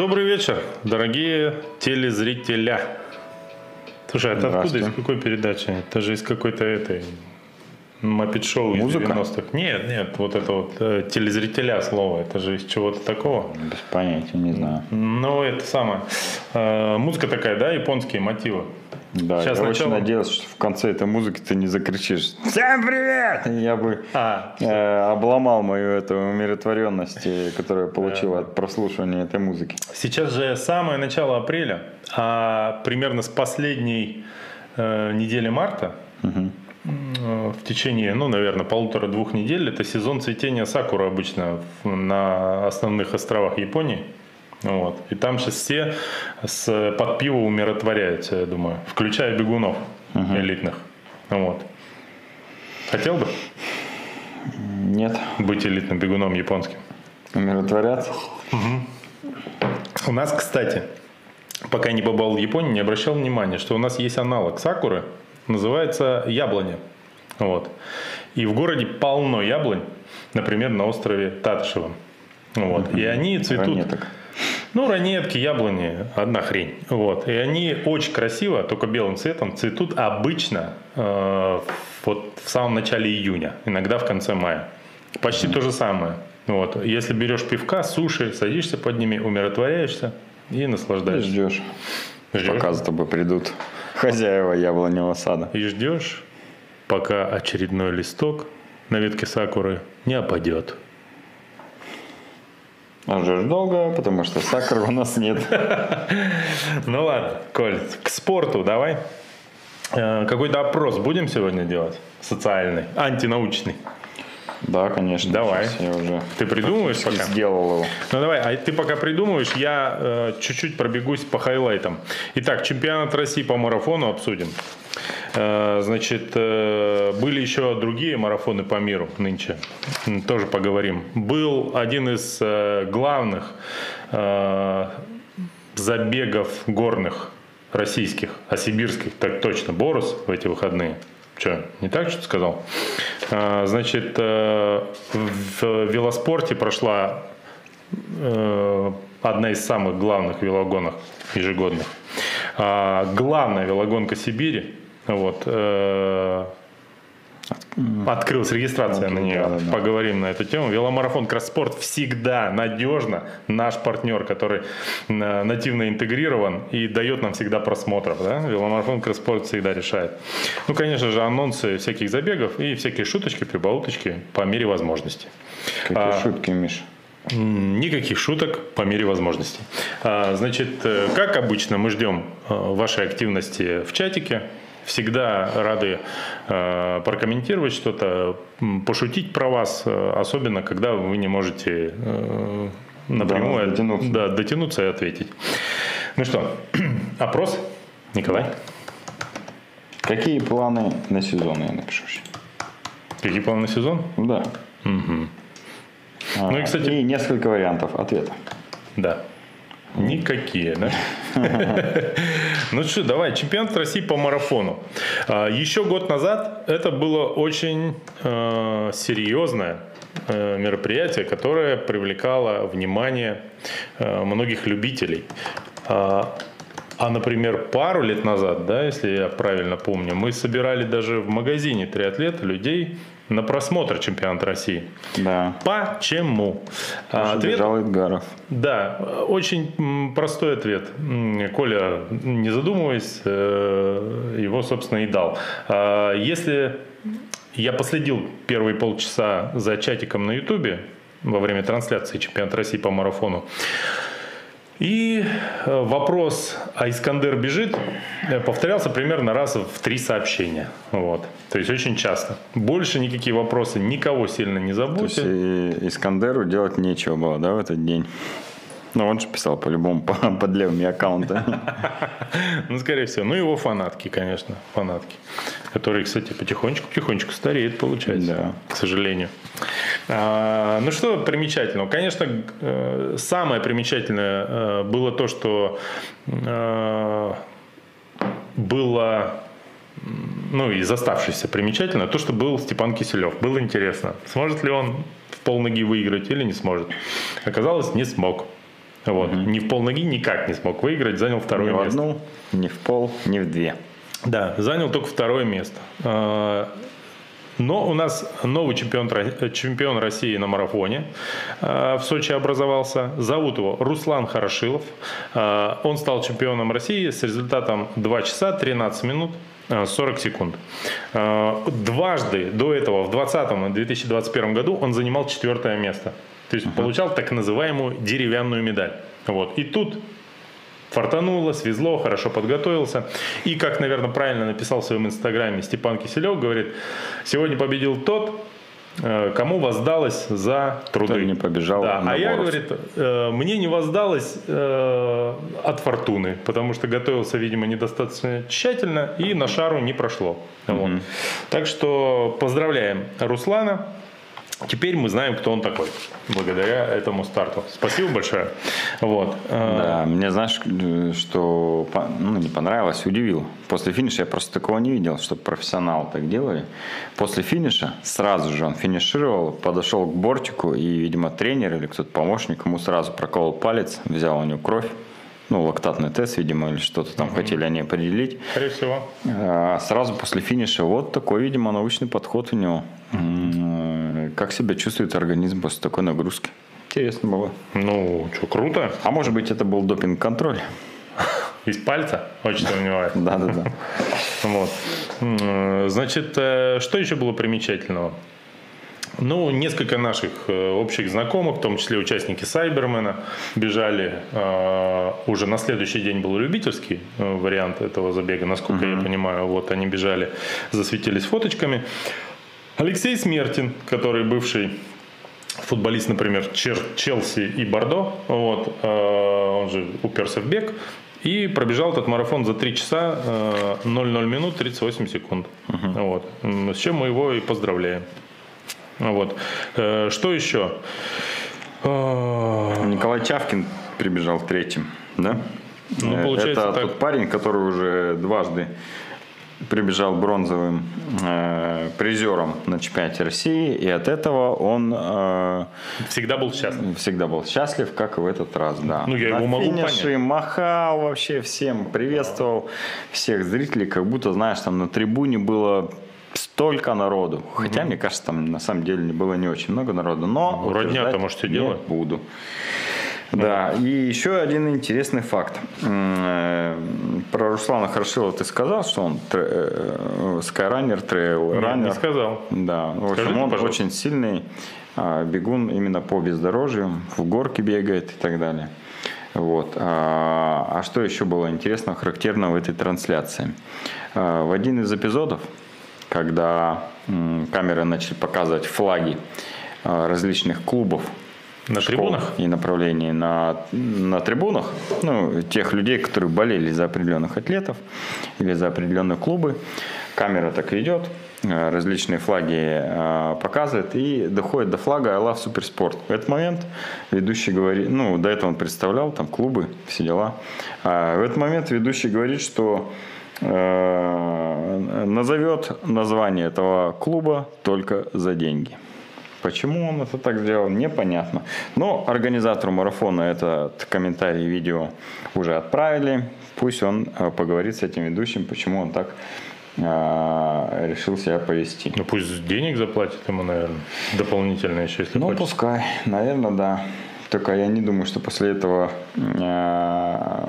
Добрый вечер, дорогие телезрителя. Слушай, это откуда, из какой передачи? Это же из какой-то этой Маппет-шоу из 90-х. Нет, нет, вот это вот э, телезрителя слово, это же из чего-то такого. Без понятия, не знаю. Ну, это самое. Э, музыка такая, да, японские мотивы. Да, Сейчас я сначала... очень надеялся, что в конце этой музыки ты не закричишь «Всем привет!» Я бы а, э, обломал мою эту умиротворенность, э, которую я получил от прослушивания этой музыки. Сейчас же самое начало апреля, а примерно с последней э, недели марта угу. В течение, ну, наверное, полутора-двух недель это сезон цветения сакуры обычно на основных островах Японии. Вот. И там сейчас все с, под пиво умиротворяются, я думаю, включая бегунов угу. элитных. Вот. Хотел бы? Нет. Быть элитным бегуном японским. Умиротворяться? Угу. У нас, кстати, пока не побывал в Японии, не обращал внимания, что у нас есть аналог сакуры, называется яблоня. Вот. И в городе полно яблонь, например, на острове Татышево. Вот. Угу. И они цветут... Ранеток. Ну, ранетки, яблони, одна хрень. Вот. И они очень красиво, только белым цветом, цветут обычно э, вот в самом начале июня, иногда в конце мая. Почти то же самое. Вот. Если берешь пивка, суши, садишься под ними, умиротворяешься и наслаждаешься. И ждешь, ждешь, пока за тобой придут хозяева яблоневого сада. И ждешь, пока очередной листок на ветке сакуры не опадет. А ждешь долго, потому что сахара у нас нет. Ну ладно, Коль, к спорту давай. Э, какой-то опрос будем сегодня делать? Социальный, антинаучный. Да, конечно. Давай. Я уже ты придумываешь пока? Сделал его. Ну давай, а ты пока придумываешь, я э, чуть-чуть пробегусь по хайлайтам. Итак, чемпионат России по марафону обсудим. Э, значит, э, были еще другие марафоны по миру нынче. Тоже поговорим. Был один из э, главных забегов горных российских, а сибирских, так точно, Борус в эти выходные. Что, не так что сказал? Значит, в велоспорте прошла одна из самых главных велогонок ежегодных. Главная велогонка Сибири вот. Э, открылась регистрация okay, на нее. Да, да. Поговорим на эту тему. Веломарафон Кросспорт всегда надежно. Наш партнер, который нативно интегрирован и дает нам всегда просмотров. Да? Веломарафон Кросспорт всегда решает. Ну, конечно же, анонсы всяких забегов и всякие шуточки, прибауточки по мере возможности. Какие а, шутки, Миш? Никаких шуток по мере возможности. А, значит, э, как обычно, мы ждем э, вашей активности в чатике всегда рады э, прокомментировать что-то, пошутить про вас, э, особенно когда вы не можете э, напрямую да, дотянуться. Да, дотянуться и ответить. Ну что, опрос, Николай? Какие планы на сезон, я напишу. Какие планы на сезон? Да. Угу. А, ну и, кстати... И несколько вариантов ответа. Да. Никакие, да? Ну что, давай, чемпионат России по марафону. А, еще год назад это было очень э, серьезное э, мероприятие, которое привлекало внимание многих любителей. А, а, например, пару лет назад, да, если я правильно помню, мы собирали даже в магазине триатлета людей на просмотр чемпионата России. Да. Почему? Потому ответ, бежал Эдгаров. Да, очень простой ответ. Коля, не задумываясь, э, его, собственно, и дал. А, если я последил первые полчаса за чатиком на Ютубе во время трансляции чемпионата России по марафону, и э, вопрос, а Искандер бежит, э, повторялся примерно раз в три сообщения. Вот. То есть очень часто. Больше никакие вопросы никого сильно не заботят. То есть Искандеру делать нечего было, да, в этот день? Ну, он же писал по-любому по, под левыми аккаунтами. Ну, скорее всего. Ну, его фанатки, конечно, фанатки. Которые, кстати, потихонечку-потихонечку стареют, получается. Да. К сожалению. А, ну, что примечательного? Конечно, э, самое примечательное э, было то, что э, было ну, из оставшихся примечательно, то, что был Степан Киселев. Было интересно, сможет ли он в полноги выиграть или не сможет. Оказалось, не смог. Вот. Угу. Ни в пол ноги никак не смог выиграть, занял второе ни место. Ни в одну, ни в пол, ни в две. Да, занял только второе место. А, но у нас новый чемпион, чемпион России на марафоне а, в Сочи образовался. Зовут его Руслан Хорошилов. А, он стал чемпионом России с результатом 2 часа 13 минут 40 секунд. Дважды до этого, в 2020 и 2021 году, он занимал четвертое место. То есть uh-huh. получал так называемую деревянную медаль. Вот. И тут фартануло, свезло, хорошо подготовился. И, как, наверное, правильно написал в своем инстаграме Степан Киселев, говорит, сегодня победил тот, э, кому воздалось за труды. Кто не побежал. Да. А я, говорит, э, мне не воздалось э, от фортуны, потому что готовился, видимо, недостаточно тщательно и на шару не прошло. Угу. Вот. Так что поздравляем Руслана. Теперь мы знаем, кто он такой, благодаря этому старту. Спасибо большое. Вот. Да, мне знаешь, что ну, не понравилось, удивило. После финиша я просто такого не видел, чтобы профессионалы так делали. После финиша сразу же он финишировал, подошел к бортику, и, видимо, тренер или кто-то помощник ему сразу проколол палец, взял у него кровь, ну, лактатный тест, видимо, или что-то там угу. хотели они определить. Скорее всего. А, сразу после финиша вот такой, видимо, научный подход у него. Как себя чувствует организм после такой нагрузки? Интересно было. Ну, что, круто. А может быть, это был допинг-контроль? Из пальца? Очень сомневаюсь. Да, да, да. Вот. Значит, э, что еще было примечательного? Ну, несколько наших э, общих знакомых, в том числе участники Сайбермена, бежали. Э, уже на следующий день был любительский вариант этого забега, насколько uh-huh. я понимаю. Вот они бежали, засветились фоточками. Алексей Смертин, который бывший футболист, например, Чер, Челси и Бордо, вот, э, он же уперся в бег, и пробежал этот марафон за 3 часа э, 00 минут 38 секунд. Угу. Вот. С чем мы его и поздравляем. Вот. Э, что еще? Э, Николай Чавкин прибежал третьим, да? Ну, получается, Это так... тот парень, который уже дважды прибежал бронзовым э, призером на чемпионате России, и от этого он э, всегда был счастлив. Всегда был счастлив, как и в этот раз, да. Ну я на его могу финише понять. махал вообще всем, приветствовал всех зрителей, как будто, знаешь, там на трибуне было столько народу. Хотя, угу. мне кажется, там на самом деле было не очень много народу, но... Ну, родня-то, может, и дело. буду. Да, и еще один интересный факт. Э, про Руслана Хорошилова ты сказал, что он скайранер, трейл-раннер? Не сказал. Да, в общем, он пожалуйста. очень сильный а, бегун именно по бездорожью, в горке бегает и так далее. Вот. А, а что еще было интересного, характерного в этой трансляции? А, в один из эпизодов, когда камеры начали показывать флаги различных клубов на трибунах? И направлений на, на трибунах. Ну, тех людей, которые болели за определенных атлетов или за определенные клубы. Камера так ведет, э, различные флаги э, показывает и доходит до флага I love суперспорт. В этот момент ведущий говорит, ну, до этого он представлял там клубы, все дела. А в этот момент ведущий говорит, что э, назовет название этого клуба только за деньги. Почему он это так сделал, непонятно. Но организатору марафона этот комментарий видео уже отправили. Пусть он э, поговорит с этим ведущим, почему он так э, решил себя повести. Ну пусть денег заплатит ему, наверное, дополнительно еще, если Ну хочет. пускай, наверное, да. Только я не думаю, что после этого э,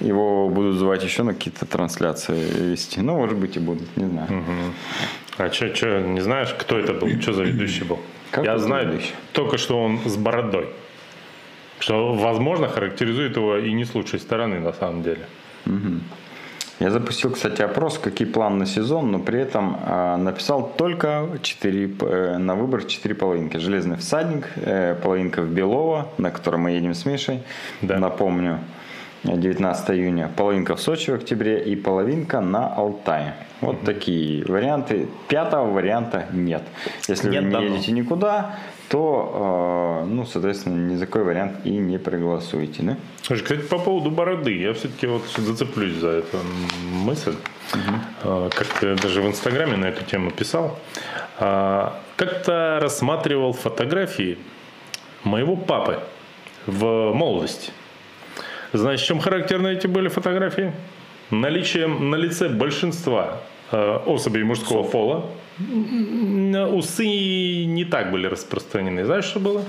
его будут звать еще на какие-то трансляции вести. Ну, может быть, и будут, не знаю. Угу. А что, что, не знаешь, кто это был? Что за ведущий был? Как Я знаю ведущий? только, что он с бородой. Что, возможно, характеризует его и не с лучшей стороны, на самом деле. Угу. Я запустил, кстати, опрос, какие планы на сезон, но при этом э, написал только 4, э, на выбор 4 половинки. Железный всадник, э, половинка в Белово, на которой мы едем с Мишей, да. напомню. 19 июня, половинка в Сочи в октябре и половинка на Алтае. Вот угу. такие варианты. Пятого варианта нет. Если нет вы не давно. едете никуда, то, э, ну, соответственно, ни за какой вариант и не проголосуете. Да? Слушай, кстати, по поводу бороды, я все-таки вот зацеплюсь за эту мысль. Угу. Как-то даже в Инстаграме на эту тему писал. А, как-то рассматривал фотографии моего папы в молодости. Знаешь, чем характерны эти были фотографии? Наличием на лице большинства э, особей мужского пола усы не так были распространены. Знаешь, что было?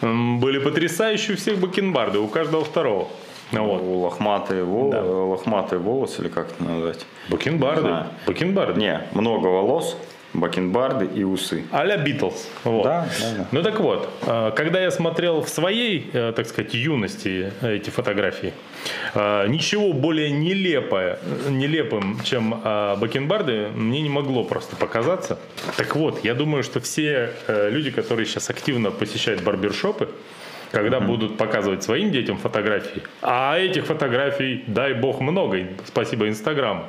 Были потрясающие у всех бакенбарды, у каждого второго. Вот. Лохматые, вол... да. лохматые волосы, или как это назвать? Бакенбарды. А. Бакенбарды. Не, много волос, бакенбарды и усы. А-ля Битлз. Вот. Да, да, да. Ну так вот, э, когда я смотрел в своей, э, так сказать, юности эти фотографии, э, ничего более нелепое, нелепым, чем бакенбарды, мне не могло просто показаться. Так вот, я думаю, что все люди, которые сейчас активно посещают барбершопы, когда mm-hmm. будут показывать своим детям фотографии. А этих фотографий, дай бог, много. Спасибо Инстаграму.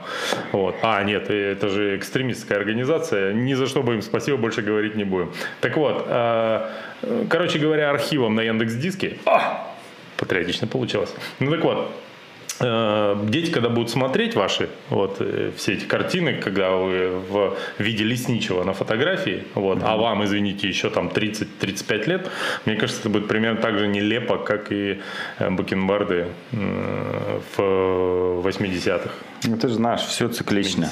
Вот. А, нет, это же экстремистская организация. Ни за что бы им спасибо больше говорить не будем. Так вот, э, короче говоря, архивом на Яндекс Диске. А, патриотично получилось. Ну так вот, Э, дети, когда будут смотреть ваши вот э, все эти картины, когда вы в виде лесничего на фотографии, вот, mm-hmm. а вам, извините, еще там 30-35 лет, мне кажется, это будет примерно так же нелепо, как и э, бакенбарды в 80-х. Ну, ты же знаешь, все циклично.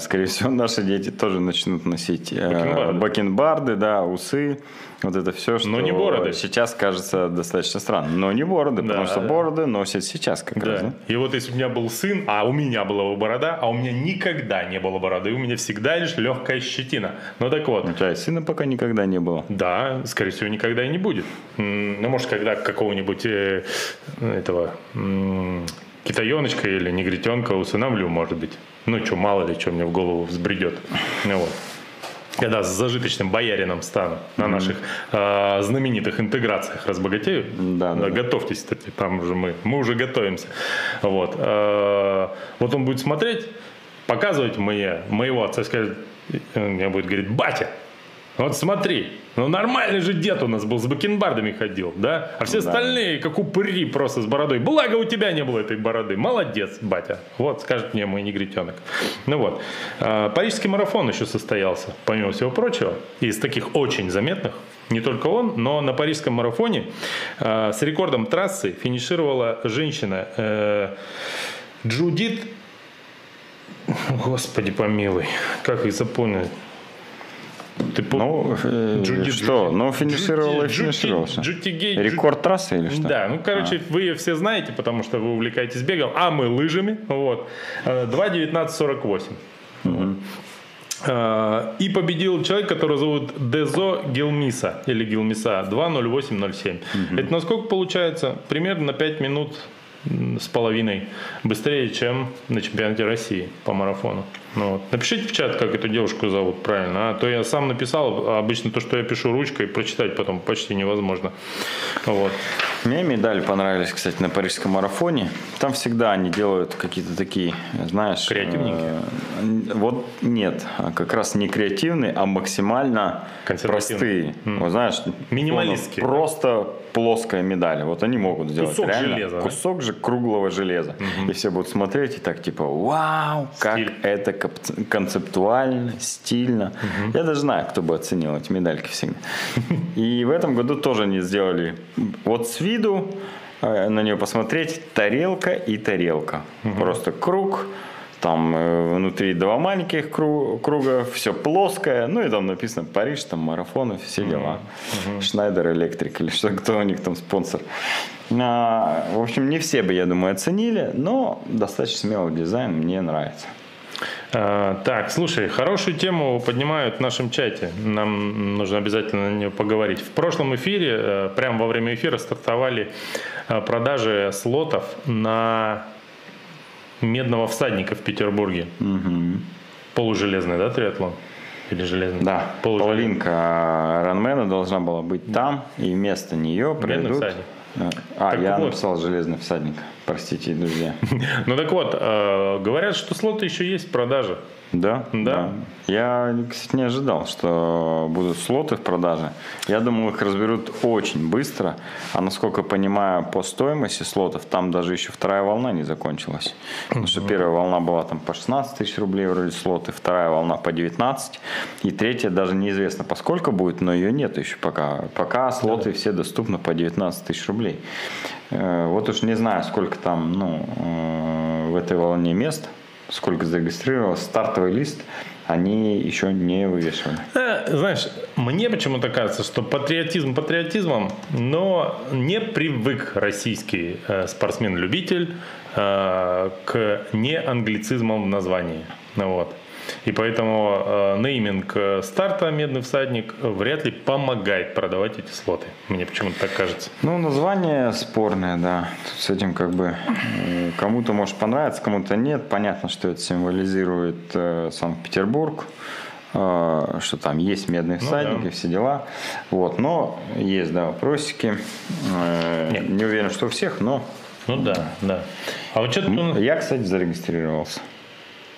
Скорее всего, наши дети тоже начнут носить бакенбарды, бакенбарды да, усы. Вот это все, что Но не бороды. сейчас кажется достаточно странно. Но не бороды, да, потому что да. бороды носят сейчас как да. раз. Да? И вот если у меня был сын, а у меня была бы борода, а у меня никогда не было бороды, у меня всегда лишь легкая щетина. Ну так вот. У тебя сына пока никогда не было. Да, скорее всего, никогда и не будет. Ну, может, когда какого-нибудь э, этого китаеночка или негритенка усыновлю, может быть. Ну, что, мало ли, что мне в голову взбредет. Ну, вот когда с зажиточным боярином стану на наших э, знаменитых интеграциях разбогатею. Да, да, Готовьтесь, кстати, там уже мы, мы уже готовимся. Вот, э, вот он будет смотреть, показывать мне, моего отца, скажет, он мне будет говорить, батя, вот смотри, ну нормальный же дед у нас был, с бакенбардами ходил, да? А все да. остальные, как упыри просто с бородой. Благо у тебя не было этой бороды. Молодец, батя. Вот, скажет мне мой негритенок. Ну вот. А, парижский марафон еще состоялся, помимо всего прочего. Из таких очень заметных. Не только он, но на парижском марафоне а, с рекордом трассы финишировала женщина э, Джудит Господи помилуй, как их запомнить? Ты ну, э, Джуди, что? Джуди, ну, финишировал и финишировал. Рекорд трассы или что? Да, ну, короче, а. вы все знаете, потому что вы увлекаетесь бегом, а мы лыжами. Вот. 2.19.48. Угу. И победил человек, которого зовут Дезо Гилмиса или Гилмиса 2.08.07. Угу. Это насколько получается? Примерно на 5 минут с половиной быстрее, чем на чемпионате России по марафону. Ну, вот. Напишите в чат, как эту девушку зовут правильно. А то я сам написал, а обычно то, что я пишу ручкой, прочитать потом почти невозможно. Вот. Мне медали понравились, кстати, на парижском марафоне. Там всегда они делают какие-то такие, знаешь... Креативненькие? Э, вот нет, а как раз не креативные, а максимально простые. Mm. Вот знаешь... Минималистские. Просто плоская медаль. Вот они могут сделать Кусок реально. железа. Кусок же круглого железа. Mm-hmm. И все будут смотреть и так типа, вау, как Стиль. это концептуально, стильно. Угу. Я даже знаю, кто бы оценил эти медальки всегда. И в этом году тоже они сделали вот с виду э, на нее посмотреть тарелка и тарелка. Угу. Просто круг, там э, внутри два маленьких круга, все плоское, ну и там написано Париж, там марафоны, все дела. Шнайдер Электрик или что, кто у них там спонсор. А, в общем, не все бы, я думаю, оценили, но достаточно смелый дизайн, мне нравится. А, так, слушай, хорошую тему поднимают в нашем чате. Нам нужно обязательно на нее поговорить. В прошлом эфире, э, прямо во время эфира, стартовали э, продажи слотов на медного всадника в Петербурге. Угу. Полужелезный, да, триатлон? Или железный? Да, половинка Ранмена должна была быть там, и вместо нее придут... А, так я вот. написал «Железный всадник». Простите, друзья. Ну так вот, э, говорят, что слоты еще есть в продаже. Да, да. да. Я, кстати, не ожидал, что будут слоты в продаже. Я думал, их разберут очень быстро. А насколько понимаю, по стоимости слотов, там даже еще вторая волна не закончилась. Потому что первая волна была там по 16 тысяч рублей вроде слоты, вторая волна по 19. И третья даже неизвестно, по сколько будет, но ее нет еще пока. Пока слоты да. все доступны по 19 тысяч рублей. Э, вот уж не знаю, сколько там ну, э, в этой волне мест, сколько зарегистрировалось. Стартовый лист они еще не вывешивали. Э, знаешь, мне почему-то кажется, что патриотизм патриотизмом, но не привык российский спортсмен-любитель к неанглицизмам в названии. Вот. И поэтому э, нейминг э, старта «Медный всадник» вряд ли помогает продавать эти слоты. Мне почему-то так кажется. Ну, название спорное, да. Тут с этим как бы э, кому-то может понравиться, кому-то нет. Понятно, что это символизирует э, Санкт-Петербург э, что там есть медные всадники, ну, да. все дела. Вот, но есть, да, вопросики. Э, не уверен, что у всех, но... Ну да, да. А вот что-то... Я, кстати, зарегистрировался.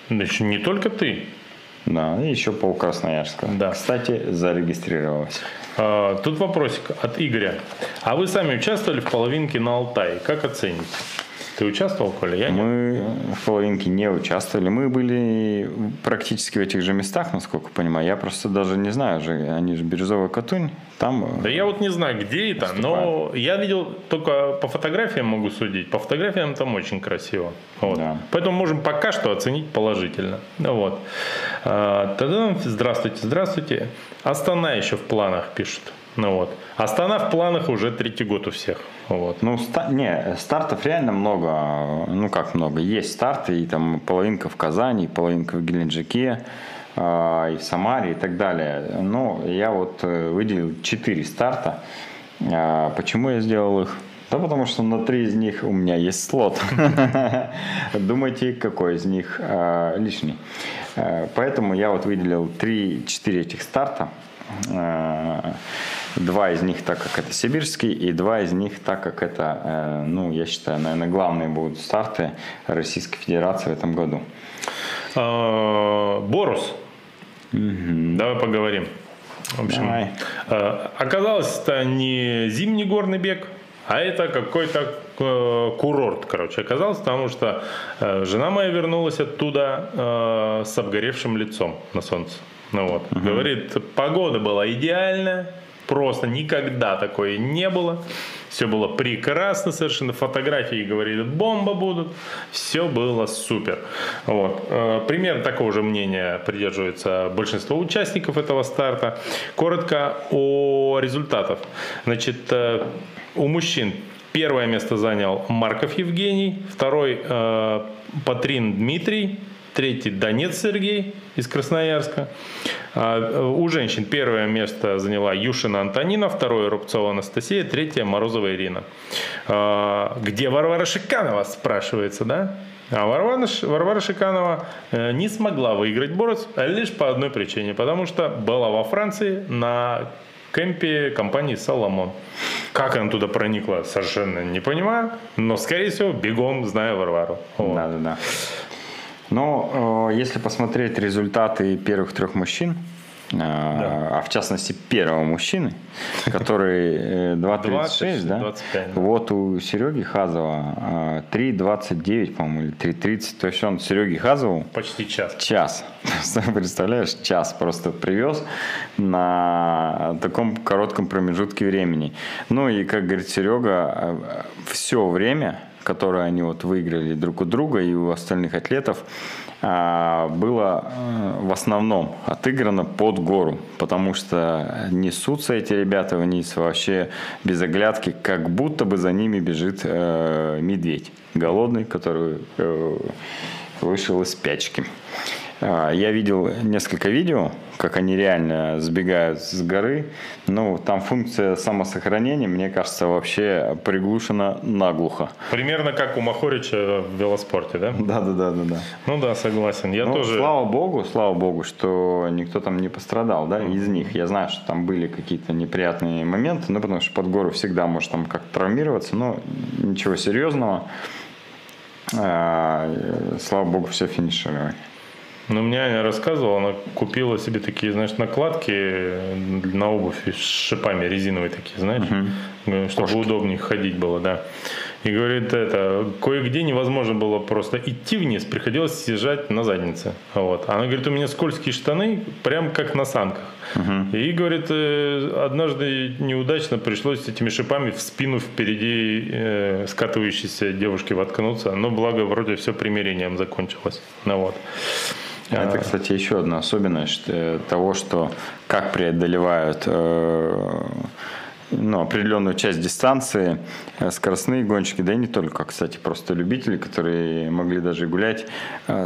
Значит, не только ты. Да, еще пол Красноярска. Да. Кстати, зарегистрировалась. А, тут вопросик от Игоря. А вы сами участвовали в половинке на Алтае? Как оцените? Ты участвовал, Коля? Я Мы не... в половинке не участвовали. Мы были практически в этих же местах, насколько понимаю. Я просто даже не знаю, же, они же Бирюзовая Катунь, там... Э, да я вот не знаю, где это, но я видел только по фотографиям могу судить. По фотографиям там очень красиво. Вот. Да. Поэтому можем пока что оценить положительно. Вот. А, тогда здравствуйте, здравствуйте. Астана еще в планах пишут. Ну вот. Астана в планах уже третий год у всех. Вот. Ну, ста- не, стартов реально много. Ну, как много. Есть старты, и там половинка в Казани, половинка в Геленджике, э, и в Самаре, и так далее. Но я вот э, выделил 4 старта. Э, почему я сделал их? Да потому что на три из них у меня есть слот. Думайте, какой из них э, лишний. Поэтому я вот выделил 3-4 этих старта. Э, Два из них так как это сибирский, и два из них так как это, э, ну, я считаю, наверное, главные будут старты Российской Федерации в этом году. А, Борус. Угу. Давай поговорим. В общем, Давай. Э, оказалось, это не зимний горный бег, а это какой-то э, курорт, короче, оказалось, потому что жена моя вернулась оттуда с обгоревшим лицом на солнце. Ну вот, угу. говорит, погода была идеальная, Просто никогда такое не было. Все было прекрасно совершенно. Фотографии, говорит, бомба будут. Все было супер. Вот. Э, примерно такого же мнения придерживается большинство участников этого старта. Коротко о результатах. Значит, э, у мужчин первое место занял Марков Евгений, второй э, Патрин Дмитрий, третий Донец Сергей из Красноярска. А, у женщин первое место заняла Юшина Антонина, второе Рубцова Анастасия, третье Морозова Ирина. А, где Варвара Шиканова, спрашивается, да? А Варвара, Варвара Шиканова э, не смогла выиграть Борос лишь по одной причине, потому что была во Франции на кемпе компании «Соломон». Как она туда проникла, совершенно не понимаю, но, скорее всего, бегом знаю Варвару. Вот. Да, да, да. Но э, если посмотреть результаты первых трех мужчин, э, да. а в частности первого мужчины, который 2.36, э, да? 25, да? Вот у Сереги Хазова 3.29, по-моему, или 3.30. То есть он Сереге Хазову... Почти час. Час. Представляешь, час просто привез на таком коротком промежутке времени. Ну и, как говорит Серега, все время которые они вот выиграли друг у друга и у остальных атлетов, а, было э, в основном отыграно под гору, потому что несутся эти ребята вниз вообще без оглядки, как будто бы за ними бежит э, медведь голодный, который э, вышел из спячки. А, я видел несколько видео, как они реально сбегают с горы. Ну, там функция самосохранения, мне кажется, вообще приглушена наглухо. Примерно как у Махорича в велоспорте, да? Да, да, да, да, да. Ну да, согласен. Я ну, тоже. Слава богу, слава богу, что никто там не пострадал, да, из них. Я знаю, что там были какие-то неприятные моменты, ну, потому что под гору всегда может там как-то травмироваться, но ничего серьезного. А, слава богу, все финишировали. Ну, мне Аня рассказывала, она купила себе такие, знаешь, накладки на обувь с шипами резиновые такие, знаешь, угу. чтобы Кошки. удобнее ходить было, да. И говорит, это, кое-где невозможно было просто идти вниз, приходилось съезжать на заднице. Вот. Она говорит, у меня скользкие штаны, прям как на санках. Угу. И, говорит, э, однажды неудачно пришлось этими шипами в спину впереди э, скатывающейся девушки воткнуться. Но благо вроде все примирением закончилось. Ну, вот. Это, кстати, еще одна особенность э, того, что как преодолевают э, ну, определенную часть дистанции э, скоростные гонщики, да и не только, кстати, просто любители, которые могли даже гулять,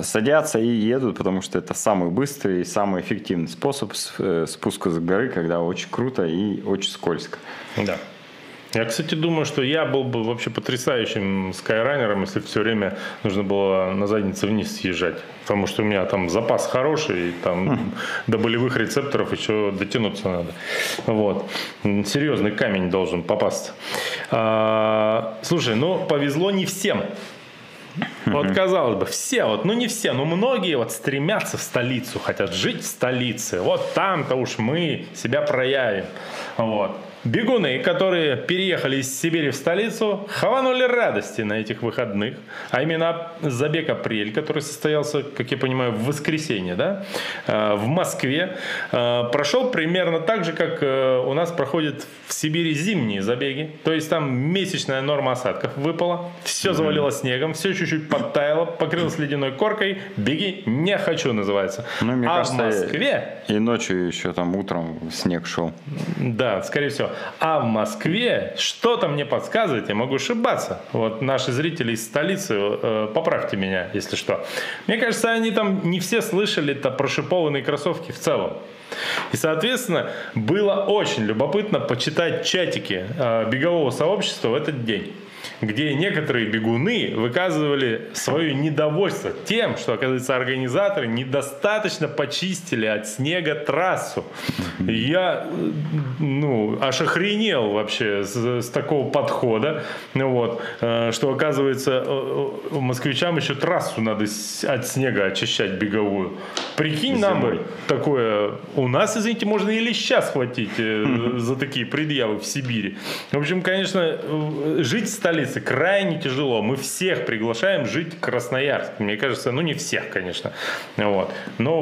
садятся и едут, потому что это самый быстрый и самый эффективный способ спуска с горы, когда очень круто и очень скользко. Да. Я, кстати, думаю, что я был бы вообще потрясающим скайранером, если все время нужно было на заднице вниз съезжать. Потому что у меня там запас хороший, и там mm. до болевых рецепторов еще дотянуться надо. Вот. Серьезный камень должен попасться. А, слушай, ну повезло не всем. Вот казалось бы, все, вот, ну не все, но многие вот стремятся в столицу, хотят жить в столице. Вот там-то уж мы себя проявим. Вот. Бегуны, которые переехали из Сибири в столицу, хванули радости на этих выходных. А именно забег «Апрель», который состоялся, как я понимаю, в воскресенье, да, э, в Москве, э, прошел примерно так же, как э, у нас проходят в Сибири зимние забеги. То есть там месячная норма осадков выпала, все завалило снегом, все чуть-чуть подтаяло, покрылось ледяной коркой. Беги не хочу называется. Ну, мне а кажется, в Москве... И ночью еще там утром снег шел. Да, скорее всего. А в Москве что-то мне подсказывает, я могу ошибаться. Вот наши зрители из столицы, э, поправьте меня, если что. Мне кажется, они там не все слышали-то про шипованные кроссовки в целом. И, соответственно, было очень любопытно почитать чатики э, бегового сообщества в этот день где некоторые бегуны выказывали свое недовольство тем, что, оказывается, организаторы недостаточно почистили от снега трассу. Я, ну, аж охренел вообще с, с такого подхода, вот, э, что, оказывается, э, э, москвичам еще трассу надо от снега очищать беговую. Прикинь, нам бы такое, у нас, извините, можно и леща схватить за такие предъявы в Сибири. В общем, конечно, жить в столице крайне тяжело. Мы всех приглашаем жить в Красноярск. Мне кажется, ну не всех, конечно, вот, но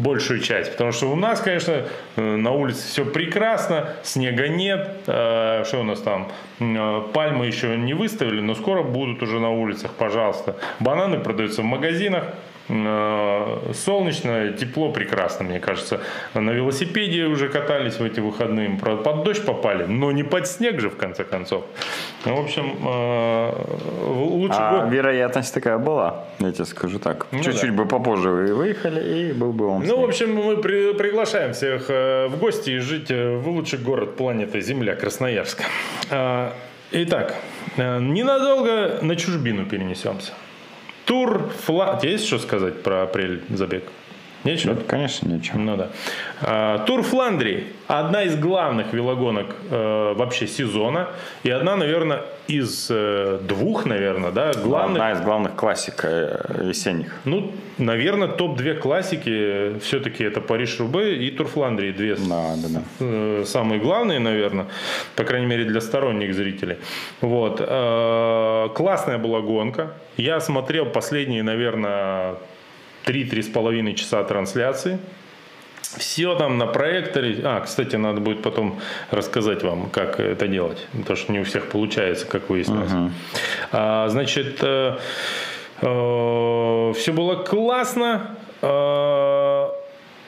большую часть. Потому что у нас, конечно, э, на улице все прекрасно, снега нет. Э, что у нас там? Э, пальмы еще не выставили, но скоро будут уже на улицах, пожалуйста. Бананы продаются в магазинах. Э, солнечно, тепло, прекрасно, мне кажется. На велосипеде уже катались в эти выходные, правда, под дождь попали, но не под снег же, в конце концов. Ну, в общем, э, лучше а год... вероятность такая была, я тебе скажу так. Ну, Чуть-чуть да. бы попозже вы выехали, и был бы он. Ну, в общем, мы при, приглашаем всех э, в гости и жить в лучший город планеты Земля, Красноярск. Итак, ненадолго на чужбину перенесемся. Тур Фла... Есть что сказать про апрель забег? Нечего? Ну, конечно, нечего. Ну да. А, Тур Фландрии. Одна из главных велогонок э, вообще сезона. И одна, наверное, из э, двух, наверное, да, главных. Одна из главных классик э, весенних. Ну, наверное, топ-две классики все-таки это Париж-Рубе и Тур Фландрии. Две да, да, да. Э, самые главные, наверное. По крайней мере, для сторонних зрителей. Вот. Э, классная была гонка. Я смотрел последние, наверное, 3-3,5 часа трансляции. Все там на проекторе. А, кстати, надо будет потом рассказать вам, как это делать. Потому что не у всех получается, как выяснилось. Uh-huh. А, значит, э, э, все было классно. Э,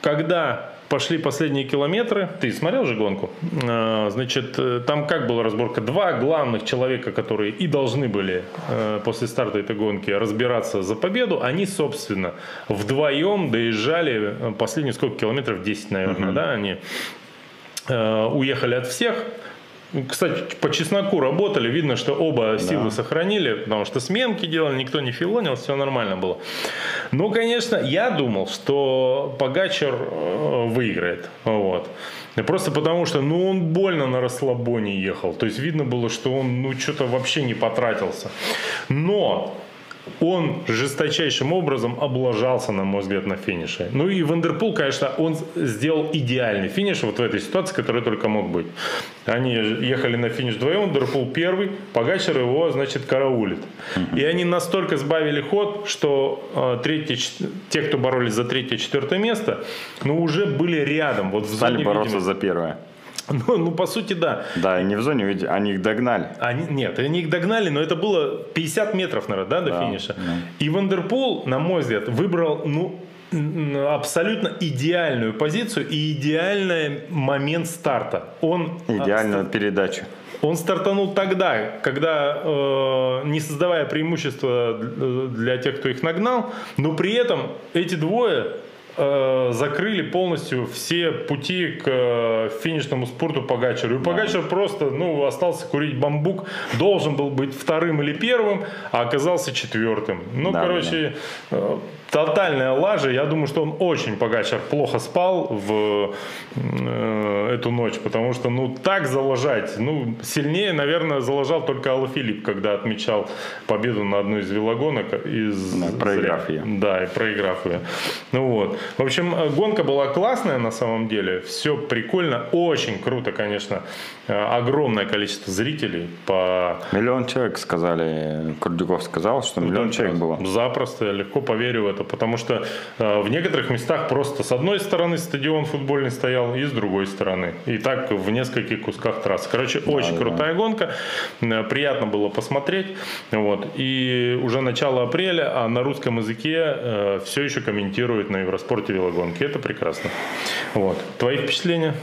когда пошли последние километры. Ты смотрел же гонку? А, значит, э, там как была разборка? Два главных человека, которые и должны были э, после старта этой гонки разбираться за победу, они, собственно, вдвоем доезжали э, последние сколько километров? 10, наверное, uh-huh. да? Они уехали от всех, кстати, по чесноку работали, видно, что оба силы да. сохранили, потому что сменки делали, никто не филонил, все нормально было. Ну, конечно, я думал, что Погачер э, выиграет. Вот. Просто потому что, ну, он больно на расслабоне ехал. То есть видно было, что он, ну, что-то вообще не потратился. Но он жесточайшим образом облажался, на мой взгляд, на финише. Ну и Вандерпул, конечно, он сделал идеальный финиш вот в этой ситуации, который только мог быть. Они ехали на финиш вдвоем, Вандерпул первый, Погачер его, значит, караулит. И они настолько сбавили ход, что э, третье, те, кто боролись за третье-четвертое место, ну уже были рядом. Вот в Стали бороться видимости. за первое. Ну, ну, по сути, да. Да, не в зоне, ведь они их догнали. Они, нет, они их догнали, но это было 50 метров, наверное, да, до да, финиша. Да. И Вандерпул, на мой взгляд, выбрал, ну, абсолютно идеальную позицию и идеальный момент старта. Он идеальную отстар... передачу. Он стартанул тогда, когда, э, не создавая преимущества для тех, кто их нагнал, но при этом эти двое Э, закрыли полностью все пути к э, финишному спорту Погачеру. И Погачер просто ну, остался курить бамбук, должен был быть вторым или первым, а оказался четвертым. Ну, да, короче, да. Э, тотальная лажа. Я думаю, что он очень Погачер плохо спал в э, эту ночь, потому что ну так залажать, ну сильнее, наверное, залажал только Алла Филипп, когда отмечал победу на одной из велогонок из да, проиграв ее. Да, и проиграв ее. Ну вот. В общем, гонка была классная на самом деле, все прикольно, очень круто, конечно, огромное количество зрителей по миллион человек сказали, Курдюков сказал, что миллион человек было. Запросто, легко поверю в это это, потому что э, в некоторых местах просто с одной стороны стадион футбольный стоял и с другой стороны. И так в нескольких кусках трассы. Короче, да, очень да, крутая гонка, э, приятно было посмотреть. Вот. И уже начало апреля, а на русском языке э, все еще комментируют на Евроспорте велогонки. Это прекрасно. Вот. Твои впечатления?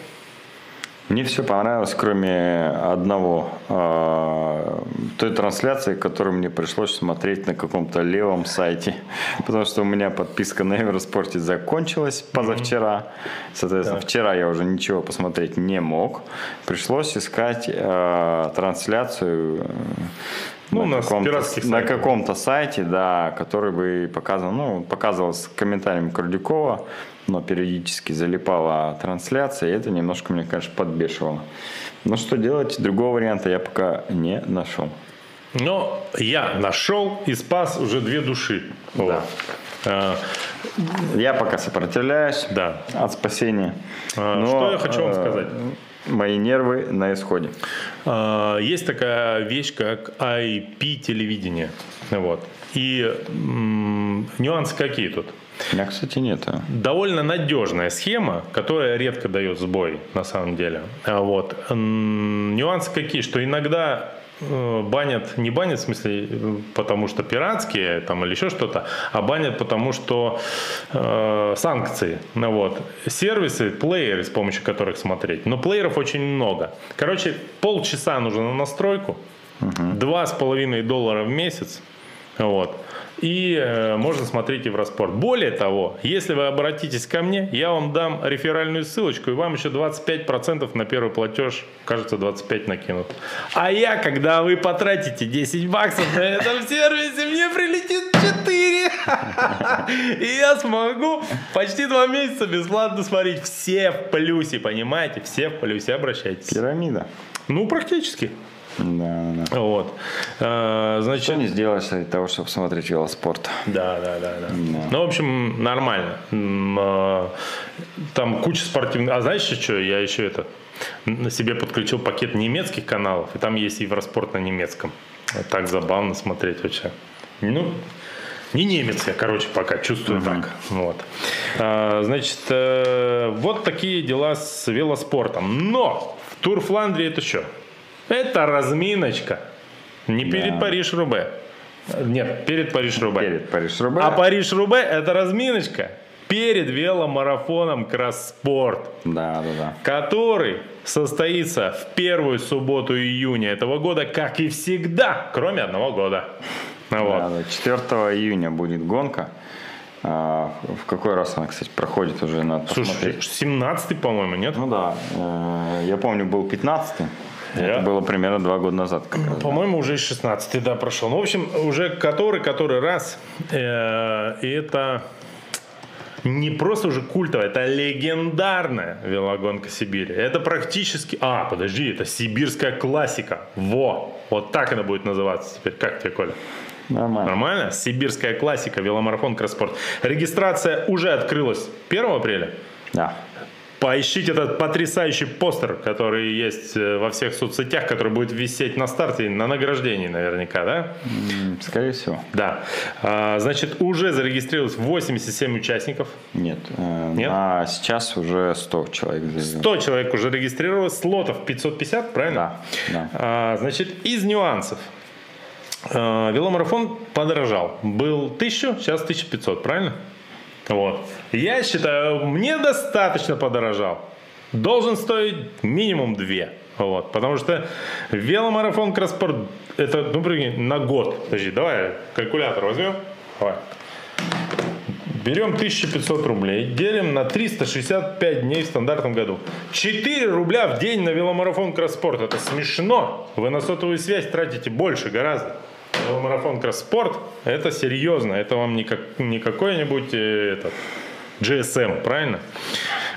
Мне все понравилось, кроме одного. Э, той трансляции, которую мне пришлось смотреть на каком-то левом сайте. Потому что у меня подписка на Евроспорте закончилась позавчера. Соответственно, вчера я уже ничего посмотреть не мог. Пришлось искать э, трансляцию э, ну, на, каком-то, на каком-то сайте, да, который бы показывал, ну, показывал с комментариями Курдюкова но периодически залипала трансляция, и это немножко, мне кажется, подбешивало. Но что делать, другого варианта я пока не нашел. Но я нашел и спас уже две души. Да. А, я пока сопротивляюсь да. от спасения. А, но, что я хочу вам э, сказать? Мои нервы на исходе. А, есть такая вещь, как IP-телевидение. Вот. И м- нюансы какие тут? У меня, кстати, нет. Довольно надежная схема, которая редко дает сбой, на самом деле. А вот. Нюансы какие, что иногда э, банят, не банят в смысле, потому что пиратские там, или еще что-то, а банят потому что э, санкции. Ну, вот. Сервисы, плееры, с помощью которых смотреть. Но плееров очень много. Короче, полчаса нужно на настройку, два с половиной доллара в месяц. Вот и э, можно смотреть Евроспорт. Более того, если вы обратитесь ко мне, я вам дам реферальную ссылочку, и вам еще 25% на первый платеж, кажется, 25 накинут. А я, когда вы потратите 10 баксов на этом сервисе, мне прилетит 4. И я смогу почти два месяца бесплатно смотреть. Все в плюсе, понимаете? Все в плюсе, обращайтесь. Пирамида. Ну, практически. Да, да. Вот. А, значит, Что не сделаешь для того, чтобы смотреть велоспорт. Да, да, да, да. да. Ну, в общем, нормально. А, там куча спортивных... А знаешь что? Я еще это себе подключил пакет немецких каналов, и там есть Евроспорт на немецком. Так забавно смотреть вообще. Ну, не немец я, короче, пока чувствую uh-huh. так. Вот. А, значит, э, вот такие дела с велоспортом. Но в Тур Фландрии это что? Это разминочка. Не перед да. Париж-Рубе. Нет, перед Париж-Рубе. Перед Париж-Рубе. А Париж-Рубе это разминочка перед веломарафоном Кросспорт. Да, да, да. Который состоится в первую субботу июня этого года, как и всегда, кроме одного года. Вот. Да, да. 4 июня будет гонка. А, в какой раз она, кстати, проходит уже? Надо Слушай, посмотреть. 17 по-моему, нет? Ну да. Э, я помню, был 15 -й. Это было примерно два года назад. По-моему, уже и 16 да, прошел. Ну, в общем, уже который, который раз. Э, и это не просто уже культовая, это легендарная велогонка Сибири. Это практически... А, подожди, это сибирская классика. Во! Вот так она будет называться теперь. Как тебе, Коля? Нормально. Нормально? Сибирская классика, веломарафон Кросспорт. Регистрация уже открылась 1 апреля? Да. Поищите этот потрясающий постер, который есть э, во всех соцсетях, который будет висеть на старте, на награждении наверняка, да? Скорее всего. Да. А, значит, уже зарегистрировалось 87 участников. Нет. Э, Нет? А сейчас уже 100 человек. 100 человек уже регистрировалось, слотов 550, правильно? Да. да. А, значит, из нюансов. А, веломарафон подорожал. Был 1000, сейчас 1500, правильно? Вот. Я считаю, мне достаточно подорожал. Должен стоить минимум две. Вот, потому что веломарафон Краспорт это, ну, прикинь, на год. Подожди, давай калькулятор возьмем. Давай. Берем 1500 рублей, делим на 365 дней в стандартном году. 4 рубля в день на веломарафон Краспорт. Это смешно. Вы на сотовую связь тратите больше гораздо марафон Кросспорт, это серьезно, это вам не, как, не какой-нибудь э, этот, GSM, правильно?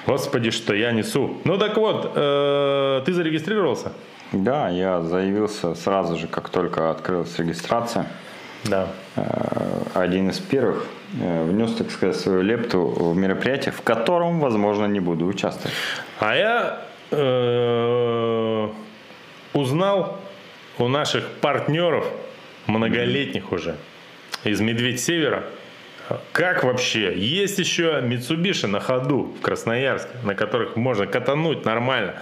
Господи, что я несу. Ну так вот, э, ты зарегистрировался? Да, я заявился сразу же, как только открылась регистрация. Да. Э, один из первых э, внес, так сказать, свою лепту в мероприятие, в котором, возможно, не буду участвовать. А я э, узнал у наших партнеров, многолетних уже, из Медведь Севера. Как вообще? Есть еще Mitsubishi на ходу в Красноярске, на которых можно катануть нормально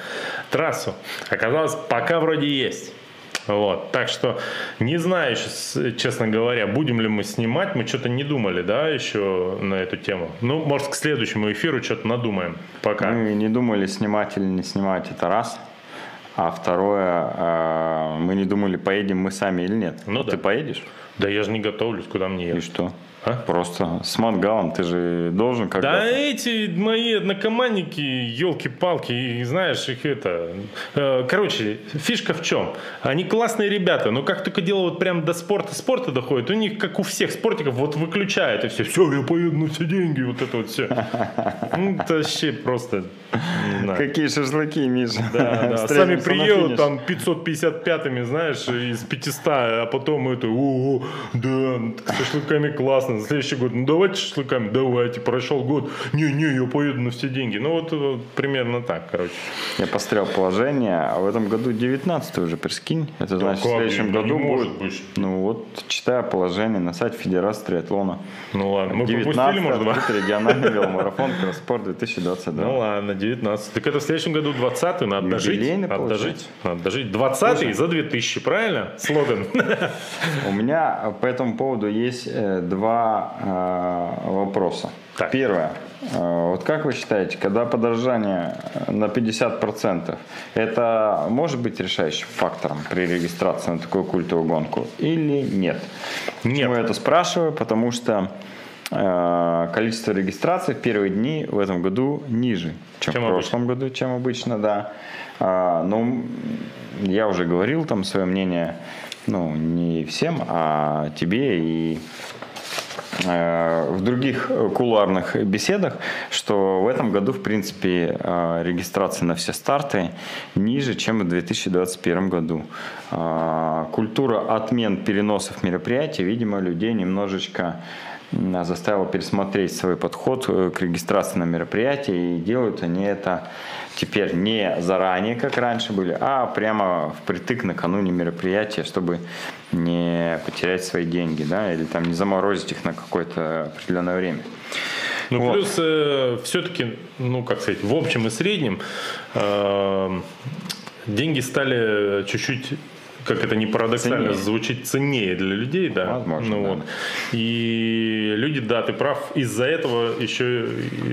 трассу. Оказалось, пока вроде есть. Вот. Так что не знаю, честно говоря, будем ли мы снимать. Мы что-то не думали, да, еще на эту тему. Ну, может, к следующему эфиру что-то надумаем. Пока. Мы не думали, снимать или не снимать, это раз. А второе, а, мы не думали, поедем мы сами или нет. Ну, Ты да. поедешь? Да я же не готовлюсь, куда мне ехать. И что? А? Просто с мангалом ты же должен как-то... Да эти мои однокомандники, елки-палки, знаешь, их это... Э, короче, фишка в чем? Они классные ребята, но как только дело вот прям до спорта, спорта доходит, у них, как у всех спортиков, вот выключают и все. Все, я поеду на все деньги, вот это вот все. Ну, это вообще просто... Какие шашлыки, Миша. Да, да. Сами приедут там 555-ми, знаешь, из 500, а потом это, о, да, с шашлыками классно на следующий год, ну давайте шашлыками, давайте, прошел год, не-не, я поеду на все деньги. Ну вот, вот примерно так, короче. Я посмотрел положение, а в этом году 19 уже, прикинь. Это значит, в следующем ну, году будет. Быть. Ну вот, читаю положение на сайте Федерации триатлона. Ну ладно, мы 19 пропустили, может быть? региональный веломарафон Кросспорт 2022. Ну ладно, 19. Так это в следующем году 20 надо дожить. Надо дожить. Надо дожить. 20 за 2000, правильно? Слоган. У меня по этому поводу есть э, два два э, вопроса. Так. Первое. Э, вот как вы считаете, когда подорожание на 50%, это может быть решающим фактором при регистрации на такую культовую гонку или нет? Нет. Почему я это спрашиваю? Потому что э, количество регистраций в первые дни в этом году ниже, чем, чем в прошлом обычно. году, чем обычно, да. А, ну, я уже говорил там свое мнение, ну, не всем, а тебе и Э, в других кулуарных беседах, что в этом году, в принципе, э, регистрация на все старты ниже, чем в 2021 году. Э, культура отмен переносов мероприятий, видимо, людей немножечко заставила пересмотреть свой подход к регистрации на мероприятие, и делают они это теперь не заранее, как раньше были, а прямо впритык накануне мероприятия, чтобы не потерять свои деньги, да, или там не заморозить их на какое-то определенное время. Ну, вот. плюс э, все-таки, ну, как сказать, в общем и среднем э, деньги стали чуть-чуть как это не парадоксально ценнее. звучит, ценнее для людей, да. Возможно, ну, да. Вот. И люди, да, ты прав, из-за этого еще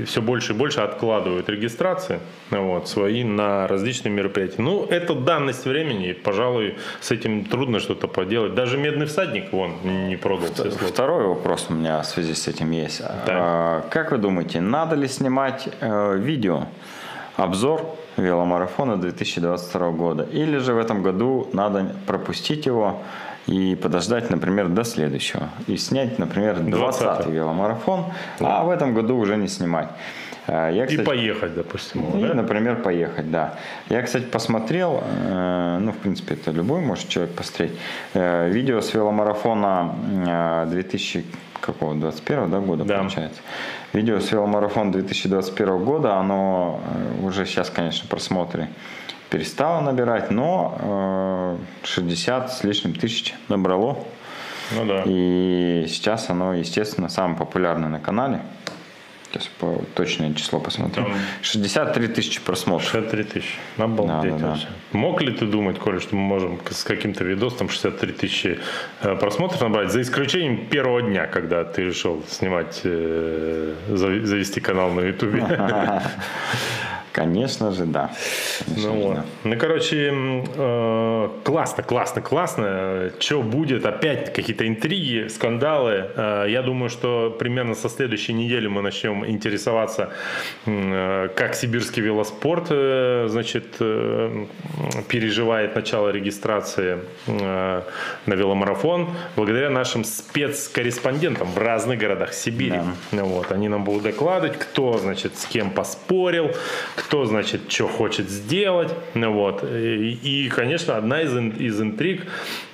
все больше и больше откладывают регистрации вот, свои на различные мероприятия. Ну, это данность времени, и, пожалуй, с этим трудно что-то поделать. Даже медный всадник, вон, не продал Второй вопрос у меня в связи с этим есть. Да. А, как вы думаете, надо ли снимать э, видео, обзор веломарафона 2022 года. Или же в этом году надо пропустить его и подождать, например, до следующего. И снять, например, 20-й веломарафон, а в этом году уже не снимать. А, я, кстати, и поехать, допустим. И, да? например, поехать, да. Я, кстати, посмотрел, э, ну, в принципе, это любой может человек посмотреть, э, видео с веломарафона 2000 какого, 21 да, года, да. получается. Видео с веломарафона 2021 года, оно уже сейчас, конечно, просмотры перестало набирать, но 60 с лишним тысяч набрало. Ну да. И сейчас оно, естественно, самое популярное на канале. Сейчас по точное число посмотрю. Там 63 тысячи просмотров. 63 тысячи. Обалдеть да, да, да. Мог ли ты думать, Коля, что мы можем с каким-то видосом 63 тысячи э, просмотров набрать, за исключением первого дня, когда ты решил снимать, э, завести канал на Ютубе? Конечно же, да. Конечно ну, вот. да. ну, короче, э, классно, классно, классно. Что будет? Опять какие-то интриги, скандалы. Э, я думаю, что примерно со следующей недели мы начнем интересоваться, э, как сибирский велоспорт, значит, переживает начало регистрации на веломарафон благодаря нашим спецкорреспондентам в разных городах Сибири. Да. Вот, они нам будут докладывать, кто, значит, с кем поспорил, кто, значит, что хочет сделать. Вот. И, и конечно, одна из, из интриг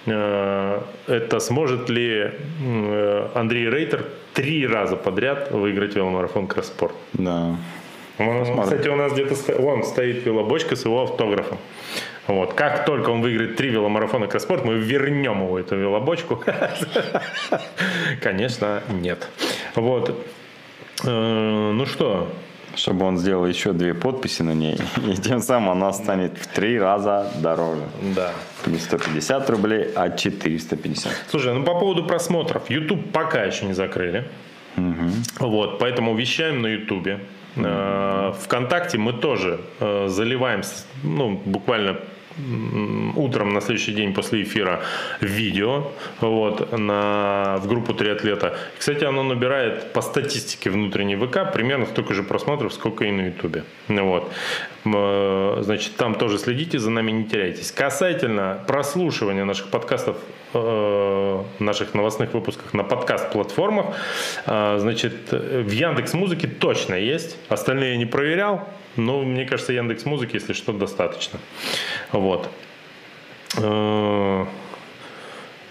э, это сможет ли э, Андрей Рейтер три раза подряд выиграть веломарафон Кросспорт. Да. Он, кстати, у нас где-то вон стоит велобочка с его автографом. Вот. Как только он выиграет три веломарафона Кросспорт, мы вернем его эту велобочку. Конечно, нет. Вот. Э, ну что, чтобы он сделал еще две подписи на ней, и тем самым она станет в три раза дороже. Да. Не 150 рублей, а 450. Слушай, ну по поводу просмотров. YouTube пока еще не закрыли. Угу. Вот, поэтому вещаем на YouTube. Угу. Вконтакте мы тоже э, заливаем, ну, буквально утром на следующий день после эфира видео вот, на, в группу «Триатлета». Кстати, оно набирает по статистике внутренней ВК примерно столько же просмотров, сколько и на Ютубе. Вот. Э, значит, там тоже следите за нами, не теряйтесь. Касательно прослушивания наших подкастов, э, наших новостных выпусках на подкаст-платформах, э, значит, в Яндекс Музыке точно есть. Остальные я не проверял. Но мне кажется, Яндекс Музыки, если что, достаточно. Вот. Э,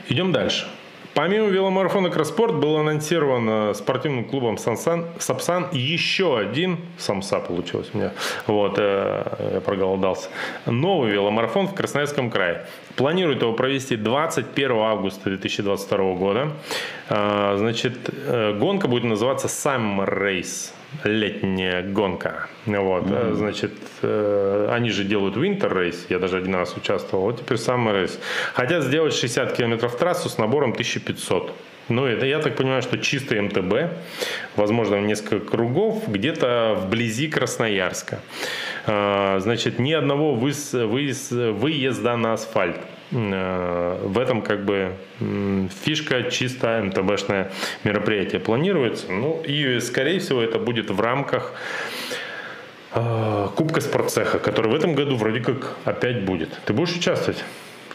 идем дальше. Помимо веломарафона Кросспорт был анонсирован э, спортивным клубом Сансан, Сапсан еще один, самса получилось у меня, вот, э, я проголодался, новый веломарафон в Красноярском крае. Планируют его провести 21 августа 2022 года. Значит, гонка будет называться Summer Race летняя гонка. Вот, mm-hmm. значит, э, они же делают Winter Race, я даже один раз участвовал, вот теперь Summer Race. Хотят сделать 60 километров трассу с набором 1500. Ну, это, я так понимаю, что чистый МТБ, возможно, в несколько кругов, где-то вблизи Красноярска. А, значит, ни одного выезда на асфальт. Э, в этом как бы фишка чисто МТБшное мероприятие планируется. Ну и скорее всего это будет в рамках э, Кубка спортцеха, который в этом году вроде как опять будет. Ты будешь участвовать?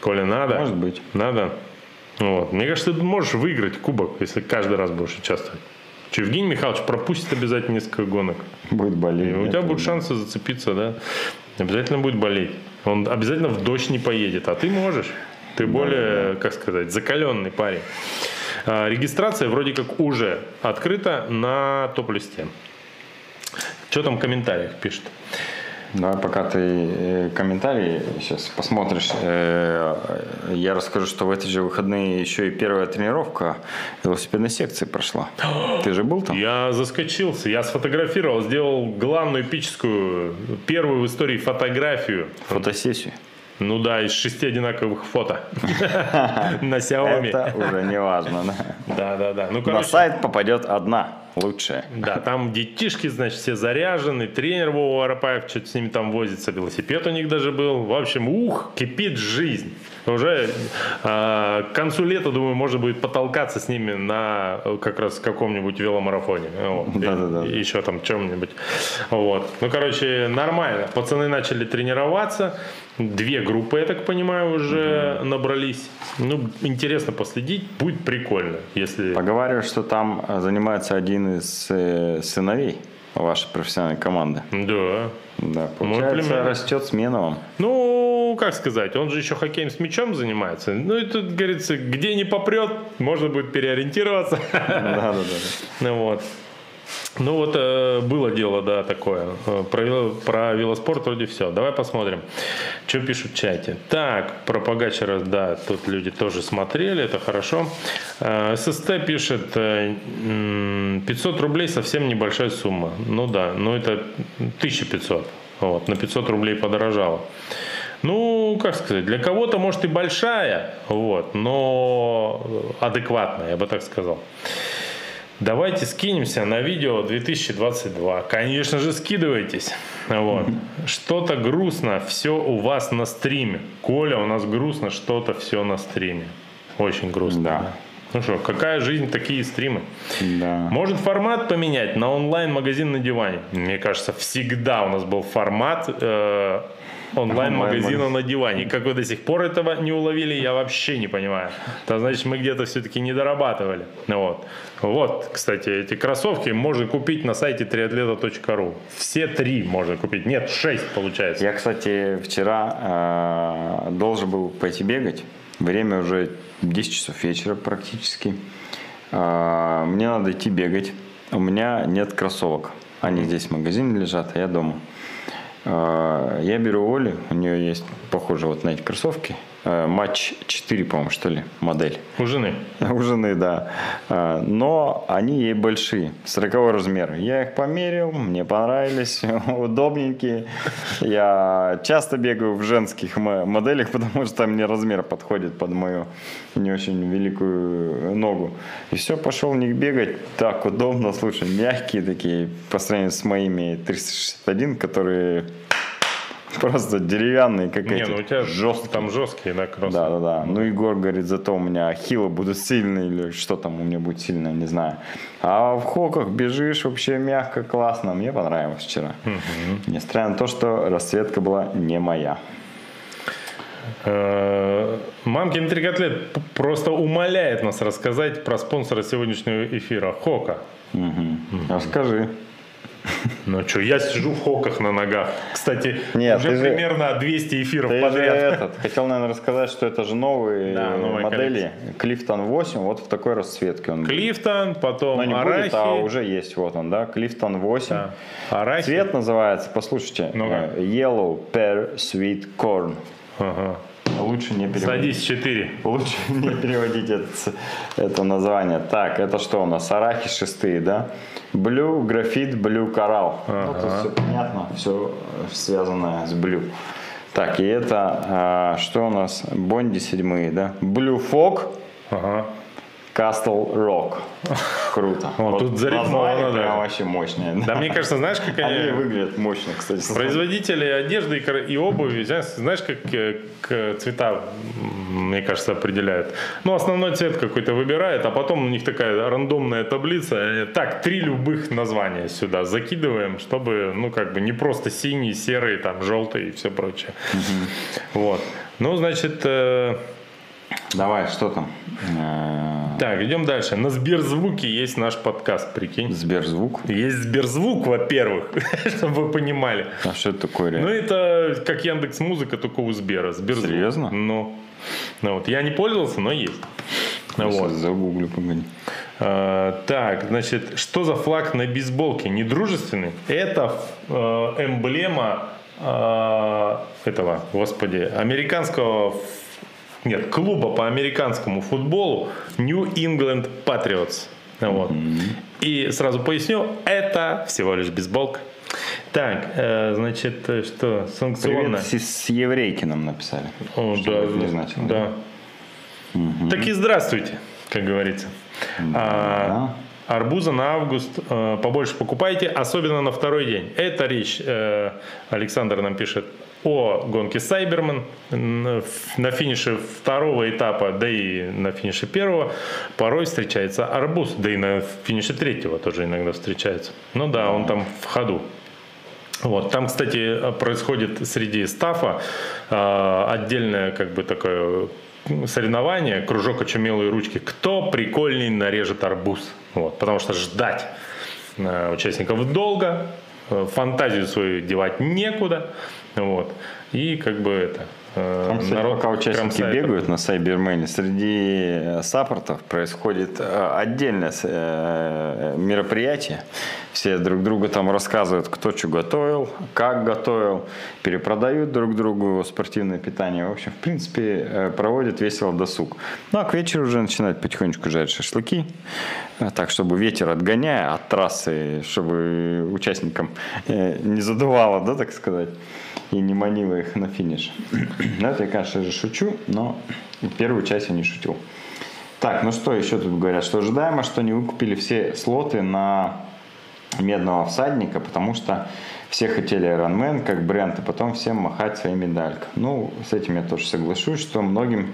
Коля, надо? Может быть. Надо. Вот. Мне кажется, ты можешь выиграть кубок, если каждый раз будешь участвовать. Что, Евгений Михайлович пропустит обязательно несколько гонок. Будет болеть. И у тебя будут шансы зацепиться, да? Обязательно будет болеть. Он обязательно в дождь не поедет, а ты можешь. Ты более, как сказать, закаленный парень. А, регистрация вроде как уже открыта на топ-листе. Что там в комментариях пишет? Давай, пока ты э, комментарии сейчас посмотришь, э, я расскажу, что в эти же выходные еще и первая тренировка велосипедной секции прошла. Ты же был там? Я заскочился, я сфотографировал, сделал главную эпическую, первую в истории фотографию. Фотосессию. Ну да, из шести одинаковых фото на Xiaomi. Это уже не важно, да? Да, да, да. Ну, На сайт попадет одна лучшая. Да, там детишки, значит, все заряжены, тренер Вова Арапаев что-то с ними там возится, велосипед у них даже был. В общем, ух, кипит жизнь. Уже э, к концу лета, думаю, можно будет потолкаться с ними на как раз каком-нибудь веломарафоне. Вот. Да, да, да. Еще там чем-нибудь. Вот. Ну, короче, нормально. Пацаны начали тренироваться. Две группы, я так понимаю, уже mm набрались. Ну, интересно последить, будет прикольно, если... Поговаривают, что там занимается один из э, сыновей вашей профессиональной команды. Да. Да, получается, растет смена вам. Ну, как сказать, он же еще хоккеем с мячом занимается. Ну, и тут, говорится, где не попрет, можно будет переориентироваться. Да, да, да. Ну, вот. Ну вот э, было дело, да, такое. Э, про, про велоспорт вроде все. Давай посмотрим, что пишут в чате. Так, про Погачера, да, тут люди тоже смотрели, это хорошо. Э, ССТ пишет, 500 рублей совсем небольшая сумма. Ну да, ну это 1500. Вот, на 500 рублей подорожало. Ну, как сказать, для кого-то, может, и большая, вот, но адекватная, я бы так сказал. Давайте скинемся на видео 2022. Конечно же, скидывайтесь. Вот. Что-то грустно, все у вас на стриме. Коля, у нас грустно, что-то все на стриме. Очень грустно. Да. Ну что, какая жизнь, такие стримы. Да. Может формат поменять на онлайн-магазин на диване? Мне кажется, всегда у нас был формат э, онлайн-магазина на диване. Как вы до сих пор этого не уловили, я вообще не понимаю. Это значит, мы где-то все-таки не дорабатывали. Вот. Вот, кстати, эти кроссовки можно купить на сайте triatleta.ru. Все три можно купить. Нет, шесть получается. Я, кстати, вчера э, должен был пойти бегать. Время уже 10 часов вечера практически. Э, мне надо идти бегать. У меня нет кроссовок. Они здесь в магазине лежат, а я дома. А, я беру Оли, у нее есть похоже вот на эти кроссовки. А, матч 4, по-моему, что ли, модель. У жены? У жены, да. А, но они ей большие, 40 размер. Я их померил, мне понравились, удобненькие. Я часто бегаю в женских моделях, потому что мне размер подходит под мою не очень великую ногу. И все, пошел в них бегать. Так удобно, слушай, мягкие такие, по сравнению с моими 361, которые просто деревянные, как Не, эти. ну у тебя жесткие. там жесткие, да, кроссы. Да, да, да. Ну, Егор говорит, зато у меня ахиллы будут сильные, или что там у меня будет сильно, не знаю. А в хоках бежишь вообще мягко, классно. Мне понравилось вчера. Угу. Несмотря на то, что расцветка была не моя. Э, Мамкин трикотлет просто умоляет нас рассказать про спонсора сегодняшнего эфира Хока. Угу. Расскажи. Ну что, я сижу в хоках на ногах. Кстати, Нет, уже примерно же, 200 эфиров ты подряд. Же этот, хотел, наверное, рассказать, что это же новые да, модели. Клифтон 8, вот в такой расцветке он Клифтон, потом Но не Арахи. будет, а уже есть вот он, да, Клифтон 8. Да. Арахи. Цвет называется, послушайте, ну. Yellow Pear Sweet Corn. Ага. Лучше не переводить. Садись 4. Лучше не переводить это, это название. Так, это что у нас? Арахи шестые, да? Блю, графит, блю, коралл. Ага. Ну, тут все понятно, все связанное с блю. Так, и это, а, что у нас? Бонди седьмые, да? Блю фок. Ага. Castle Rock. Круто. Вот, вот тут зарифмовано, да. Прям вообще мощные. Да, мне кажется, знаешь, как они... Они выглядят мощно, кстати. Производители одежды и обуви, знаешь, как к цвета, мне кажется, определяют. Ну, основной цвет какой-то выбирает, а потом у них такая рандомная таблица. Так, три любых названия сюда закидываем, чтобы, ну, как бы не просто синий, серый, там, желтый и все прочее. Угу. Вот. Ну, значит, э, Давай, что там? Э, так, идем дальше. На Сберзвуке есть наш подкаст, прикинь. Сберзвук? Есть Сберзвук, во-первых, чтобы вы понимали. А что это такое? Ну, это как Яндекс Музыка, только у Сбера. Сберзвук. Серьезно? Ну, ну вот. Я не пользовался, но есть. Ну, вот. Загуглю, погоди. А, так, значит, что за флаг на бейсболке? Недружественный? Это э, эмблема э, этого, господи, американского нет, клуба по американскому футболу New England Patriots. Вот. Mm-hmm. И сразу поясню, это всего лишь бейсболка. Так, э, значит, э, что, санкционно... Привет с, с еврейки нам написали. О, да, не значило. Да. Угу. Так и здравствуйте, как говорится. Да. А, арбуза на август э, побольше покупайте, особенно на второй день. Это речь, э, Александр нам пишет, о гонке Сайберман на финише второго этапа, да и на финише первого порой встречается арбуз, да и на финише третьего тоже иногда встречается. Ну да, он там в ходу. Вот. Там, кстати, происходит среди стафа э, отдельное как бы такое соревнование, кружок очумелые ручки. Кто прикольней нарежет арбуз? Вот. Потому что ждать участников долго, фантазию свою девать некуда. Вот. И как бы это, Э, Там, кстати, народ пока участники бегают на Сайбермене, среди э, саппортов происходит э, отдельное мероприятие. Все друг другу там рассказывают, кто что готовил, как готовил, перепродают друг другу спортивное питание. В общем, в принципе, проводят весело досуг. Ну, а к вечеру уже начинают потихонечку жарить шашлыки. Так, чтобы ветер отгоняя от трассы, чтобы участникам не задувало, да, так сказать и не манила их на финиш. Ну, это я, конечно же, шучу, но первую часть я не шутил. Так, ну что еще тут говорят? Что ожидаемо, что не выкупили все слоты на медного всадника, потому что все хотели Ironman как бренд, а потом всем махать своей медалькой. Ну, с этим я тоже соглашусь, что многим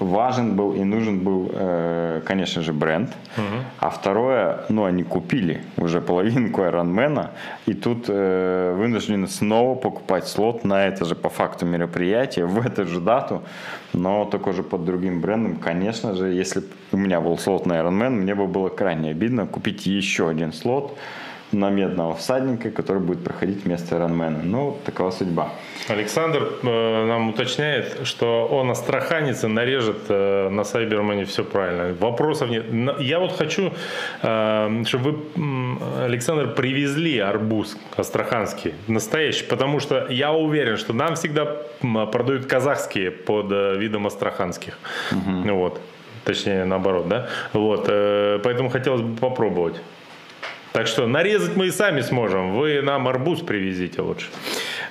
важен был и нужен был, э, конечно же, бренд. Угу. А второе, ну, они купили уже половинку Ironman, и тут э, вынуждены снова покупать слот на это же по факту мероприятие, в эту же дату, но только же под другим брендом. Конечно же, если у меня был слот на Ironman, мне бы было крайне обидно купить еще один слот, на медного всадника, который будет проходить вместо Иронмена. Ну, такова судьба. Александр э, нам уточняет, что он астраханец и нарежет э, на Сайбермане все правильно. Вопросов нет. Я вот хочу, э, чтобы вы, Александр, привезли арбуз астраханский, настоящий, потому что я уверен, что нам всегда продают казахские под э, видом астраханских. Угу. Вот. Точнее, наоборот, да? Вот. Э, поэтому хотелось бы попробовать. Так что нарезать мы и сами сможем. Вы нам арбуз привезите лучше.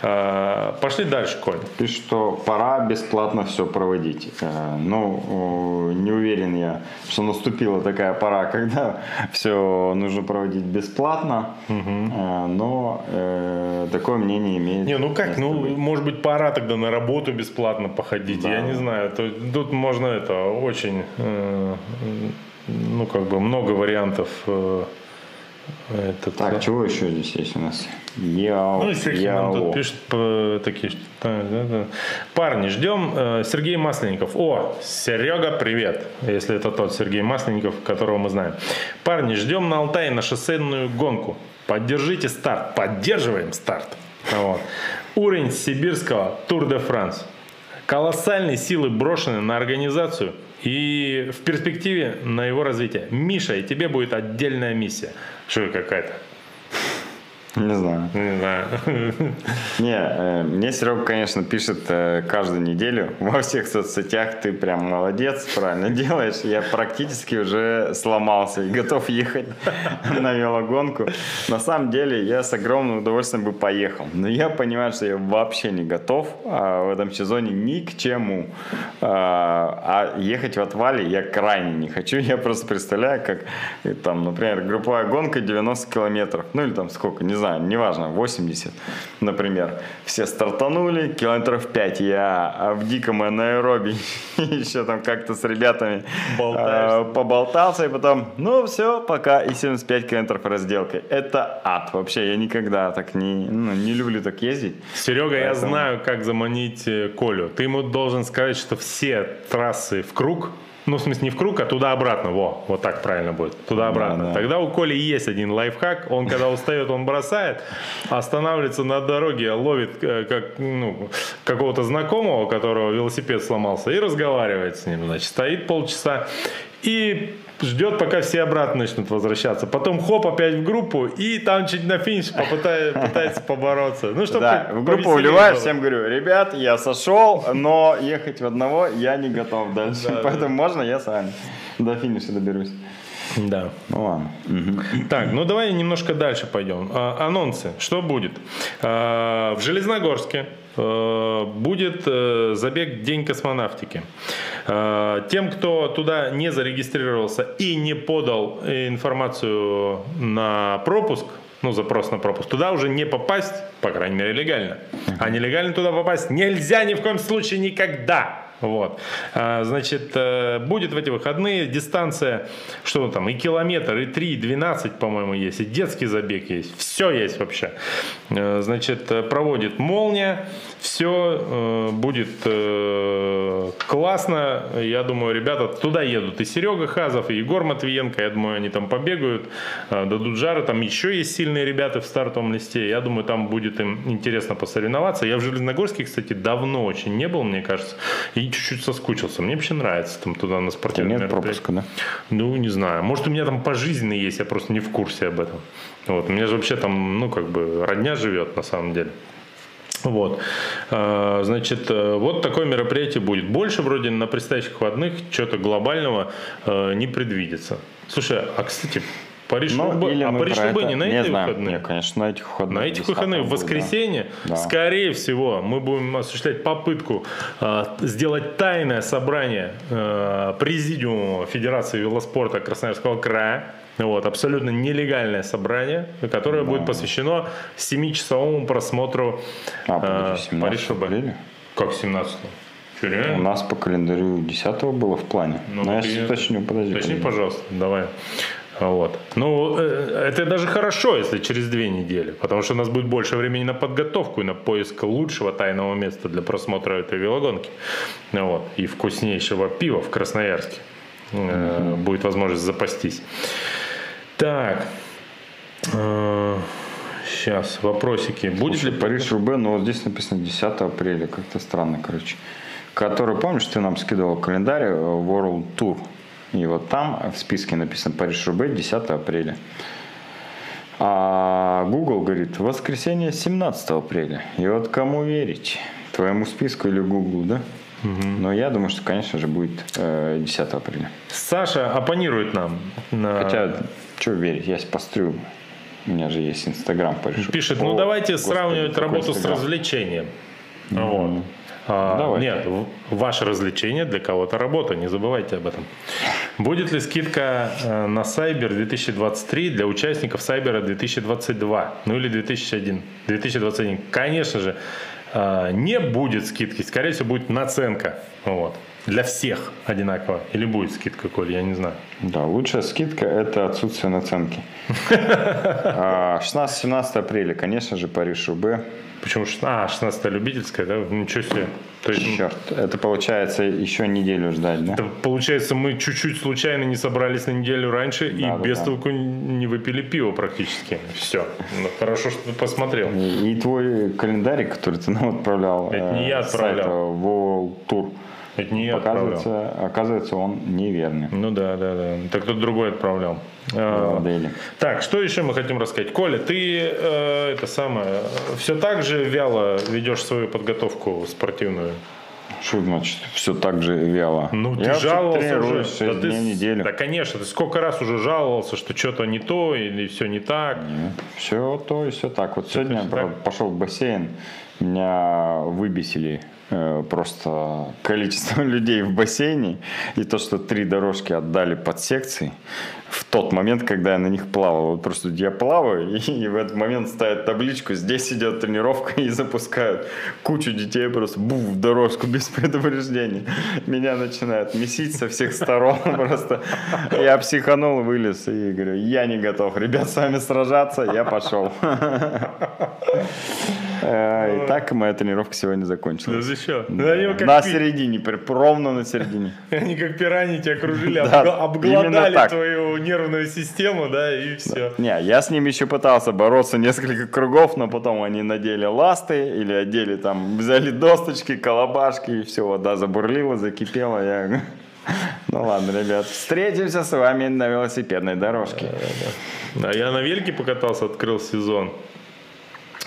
А, пошли дальше, Коль. И что пора бесплатно все проводить. Э, ну, не уверен я, что наступила такая пора, когда все нужно проводить бесплатно. Угу. Но э, такое мнение имеет. Не, ну как, ну быть. может быть пора тогда на работу бесплатно походить. Да. Я не знаю. Тут можно это очень, ну как бы много вариантов это так, чего еще здесь есть у нас? Яо, ну, и нам тут пишут по, такие, что да, да. парни, ждем э, Сергей Масленников. О, Серега, привет, если это тот Сергей Масленников, которого мы знаем. Парни, ждем на Алтае на шоссейную гонку. Поддержите старт, поддерживаем старт. Вот. Уровень сибирского Тур де Франс. Колоссальные силы брошены на организацию и в перспективе на его развитие. Миша, и тебе будет отдельная миссия. Что какая-то? Не знаю. Не знаю. Не, э, мне Серега, конечно, пишет э, каждую неделю во всех соцсетях, ты прям молодец, правильно делаешь. Я практически уже сломался и готов ехать на велогонку. На самом деле, я с огромным удовольствием бы поехал. Но я понимаю, что я вообще не готов а, в этом сезоне ни к чему. А, а ехать в отвале я крайне не хочу. Я просто представляю, как там, например, групповая гонка 90 километров. Ну или там сколько, не знаю знаю, неважно, 80, например. Все стартанули, километров 5 я в диком аэробе еще там как-то с ребятами э, поболтался, и потом, ну все, пока, и 75 километров разделкой. Это ад. Вообще, я никогда так не, ну, не люблю так ездить. Серега, Поэтому... я знаю, как заманить э, Колю. Ты ему должен сказать, что все трассы в круг ну, в смысле, не в круг, а туда-обратно. Во, вот так правильно будет. Туда-обратно. Да, да. Тогда у Коли есть один лайфхак. Он, когда устает, он бросает, останавливается на дороге, ловит э, как, ну, какого-то знакомого, у которого велосипед сломался, и разговаривает с ним. Значит, стоит полчаса и ждет, пока все обратно начнут возвращаться. Потом хоп, опять в группу, и там чуть на финиш попытается, пытается побороться. Ну, чтобы да, в группу уливаешь, всем говорю, ребят, я сошел, но ехать в одного я не готов дальше. Да, Поэтому да. можно я сам до финиша доберусь. Да. Ну ладно. Угу. Так, ну давай немножко дальше пойдем. А, анонсы. Что будет? А, в Железногорске будет а, забег День космонавтики. А, тем, кто туда не зарегистрировался и не подал информацию на пропуск, ну, запрос на пропуск, туда уже не попасть, по крайней мере, легально. А нелегально туда попасть нельзя ни в коем случае никогда. Вот. А, значит, э, будет в эти выходные дистанция, что там, и километр, и 3, и 12, по-моему, есть, и детский забег есть. Все есть вообще. Э, значит, э, проводит «Молния». Все будет классно. Я думаю, ребята туда едут. И Серега Хазов, и Егор Матвиенко. Я думаю, они там побегают, дадут жары. Там еще есть сильные ребята в стартовом листе. Я думаю, там будет им интересно посоревноваться. Я в Железногорске, кстати, давно очень не был, мне кажется. И чуть-чуть соскучился. Мне вообще нравится там туда на спортивные Нет пропуска, да? Ну, не знаю. Может, у меня там пожизненный есть, я просто не в курсе об этом. Вот. У меня же вообще там, ну, как бы, родня живет на самом деле. Вот. А, значит, э, вот такое мероприятие будет. Больше вроде на предстоящих выходных что-то глобального э, не предвидится. Слушай, а кстати, Париж ну, Roubaix. А Париж Roubaix не на не эти знаю. выходные? Нет, конечно, на этих выходных. На этих выходных в воскресенье, да. скорее всего, мы будем осуществлять попытку э, сделать тайное собрание э, президиума Федерации велоспорта Красноярского края. Вот, абсолютно нелегальное собрание, которое да. будет посвящено 7-часовому просмотру а, э, Париж Roubaix. Как 17 У нас по календарю 10 было в плане. Ну, Но я уточню, подожди. Уточни, пожалуйста, давай. Вот. Ну, э, это даже хорошо, если через две недели, потому что у нас будет больше времени на подготовку и на поиск лучшего тайного места для просмотра этой велогонки. Вот. И вкуснейшего пива в Красноярске. Mm-hmm. Будет возможность запастись. Так. Сейчас, э, вопросики. Будет Слушай, ли Париж Рубе, но вот здесь написано 10 апреля, как-то странно, короче. Который, помнишь, ты нам скидывал календарь World Tour и вот там в списке написано Париж-Рубе 10 апреля. А Google говорит, воскресенье 17 апреля. И вот кому верить? Твоему списку или Google, да? Угу. Но я думаю, что, конечно же, будет э, 10 апреля. Саша оппонирует нам. На... Хотя, что верить, я пострю. У меня же есть Инстаграм. Пишет, ну давайте Господи, сравнивать работу Instagram? с развлечением. Mm-hmm. Вот. А, нет, ваше развлечение для кого-то работа, не забывайте об этом. Будет ли скидка э, на Cyber 2023 для участников Cyber 2022, ну или 2001, 2021? Конечно же, не будет скидки, скорее всего будет наценка. Вот. Для всех одинаково. Или будет скидка, Коль, я не знаю. Да, лучшая скидка – это отсутствие наценки. 16-17 а, апреля, конечно же, Париж-Roubaix. Почему? А, 16 любительская, да? Ничего себе. То есть, Черт, это получается еще неделю ждать, да? Это получается, мы чуть-чуть случайно не собрались на неделю раньше да, и да, без да. толку не выпили пиво практически. Все. Ну, хорошо, что ты посмотрел. И, и твой календарь, который ты нам отправлял. Это не я отправлял. World Tour. Это не я оказывается, отправлял. Оказывается, он неверный. Ну да, да, да. Так кто-то другой отправлял. А, так, что еще мы хотим рассказать? Коля, ты э, это самое, все так же вяло ведешь свою подготовку спортивную? Что значит все так же вяло? Ну, ты Я жаловался уже. 6 да дней в неделю. Да, конечно. Ты сколько раз уже жаловался, что что-то не то или все не так? Нет, все то и все так. Вот все сегодня я пошел в бассейн, меня выбесили просто количество людей в бассейне и то, что три дорожки отдали под секции в тот момент, когда я на них плавал. Вот просто я плаваю, и, и в этот момент ставят табличку, здесь идет тренировка, и запускают кучу детей просто буф, в дорожку без предупреждения. Меня начинают месить со всех сторон просто. Я психанул, вылез и говорю, я не готов, ребят, с вами сражаться, я пошел. И так моя тренировка сегодня закончилась. Да еще. На середине, ровно на середине. Они как пираньи тебя окружили, обглодали твою нервную систему, да, и все. Не, я с ними еще пытался бороться несколько кругов, но потом они надели ласты или одели там, взяли досточки, колобашки, и все, вода забурлила, закипела. Я ну ладно, ребят, встретимся с вами на велосипедной дорожке. А я на велике покатался, открыл сезон.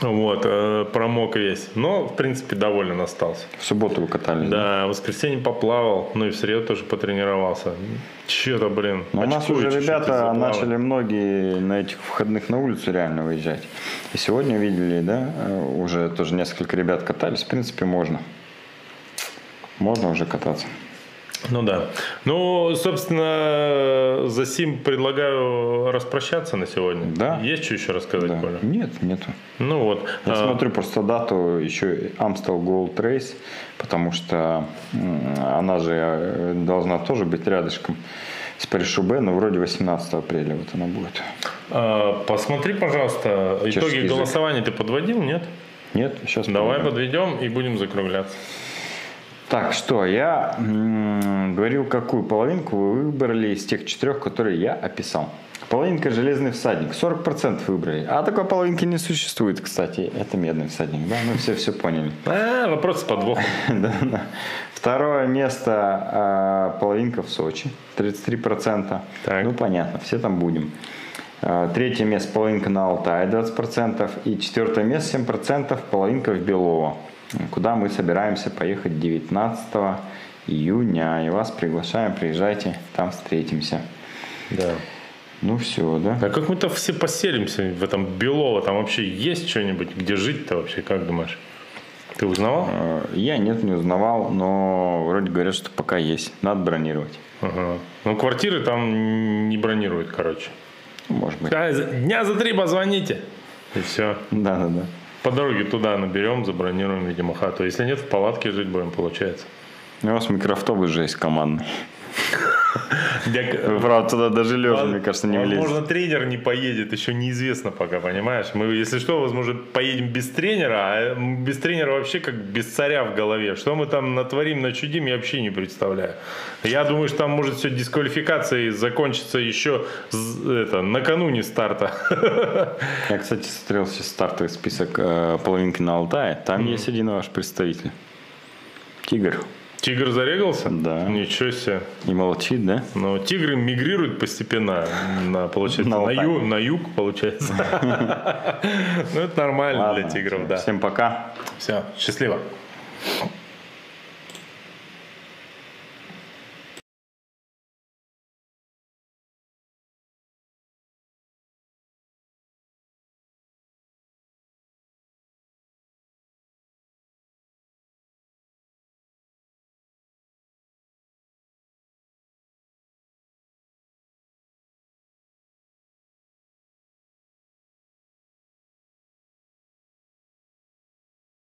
Вот, э, промок весь. Но, в принципе, доволен остался. В субботу вы катались? Да, да? в воскресенье поплавал, ну и в среду тоже потренировался. Че-то, блин. Но у нас уже ребята начали многие на этих выходных на улицу реально выезжать. И сегодня видели, да, э, уже тоже несколько ребят катались. В принципе, можно. Можно уже кататься. Ну да. Ну, собственно, за сим предлагаю распрощаться на сегодня. Да. Есть что еще рассказать, да. Коля? Нет, нету. Ну вот. Я а... смотрю просто дату еще Amstel Gold Race, потому что она же э, должна тоже быть рядышком с Париж-Шубе, но вроде 18 апреля вот она будет. А, посмотри, пожалуйста, Чешский итоги язык. голосования ты подводил, нет? Нет, сейчас Давай подведем и будем закругляться. Так, что, я м- говорил, какую половинку вы выбрали из тех четырех, которые я описал. Половинка «Железный всадник». 40% выбрали. А такой половинки не существует, кстати. Это медный всадник, да? Мы все все поняли. А, вопрос с подвохом. да, да. Второе место а, половинка в Сочи. 33%. Так. Ну, понятно, все там будем. А, третье место половинка на Алтае 20%. И четвертое место 7% половинка в Белово куда мы собираемся поехать 19 июня. И вас приглашаем, приезжайте, там встретимся. Да. Ну все, да? А как мы-то все поселимся в этом Белово? Там вообще есть что-нибудь? Где жить-то вообще, как думаешь? Ты узнавал? Э, я нет, не узнавал, но вроде говорят, что пока есть. Надо бронировать. Ага. Ну, квартиры там не бронируют, короче. Может быть. А, дня за три позвоните. И все. Да, да, да. По дороге туда наберем, забронируем, видимо, хату. Если нет, в палатке жить будем, получается. У вас микроавтобус же есть командный. Вы, правда, туда даже лежа, мне кажется, не влезет. Возможно, тренер не поедет, еще неизвестно пока, понимаешь? Мы, если что, возможно, поедем без тренера, а без тренера вообще как без царя в голове. Что мы там натворим, начудим, я вообще не представляю. Я думаю, что там может все дисквалификацией закончиться еще это, накануне старта. Я, кстати, смотрел сейчас стартовый список э, половинки на Алтае. Там есть один ваш представитель. Тигр. Тигр зарегался? Да. Ничего себе. И молчит, да? Но тигры мигрируют постепенно на, получается, на, на, ю, на юг, получается. Ну, это нормально для тигров, да. Всем пока. Все, счастливо.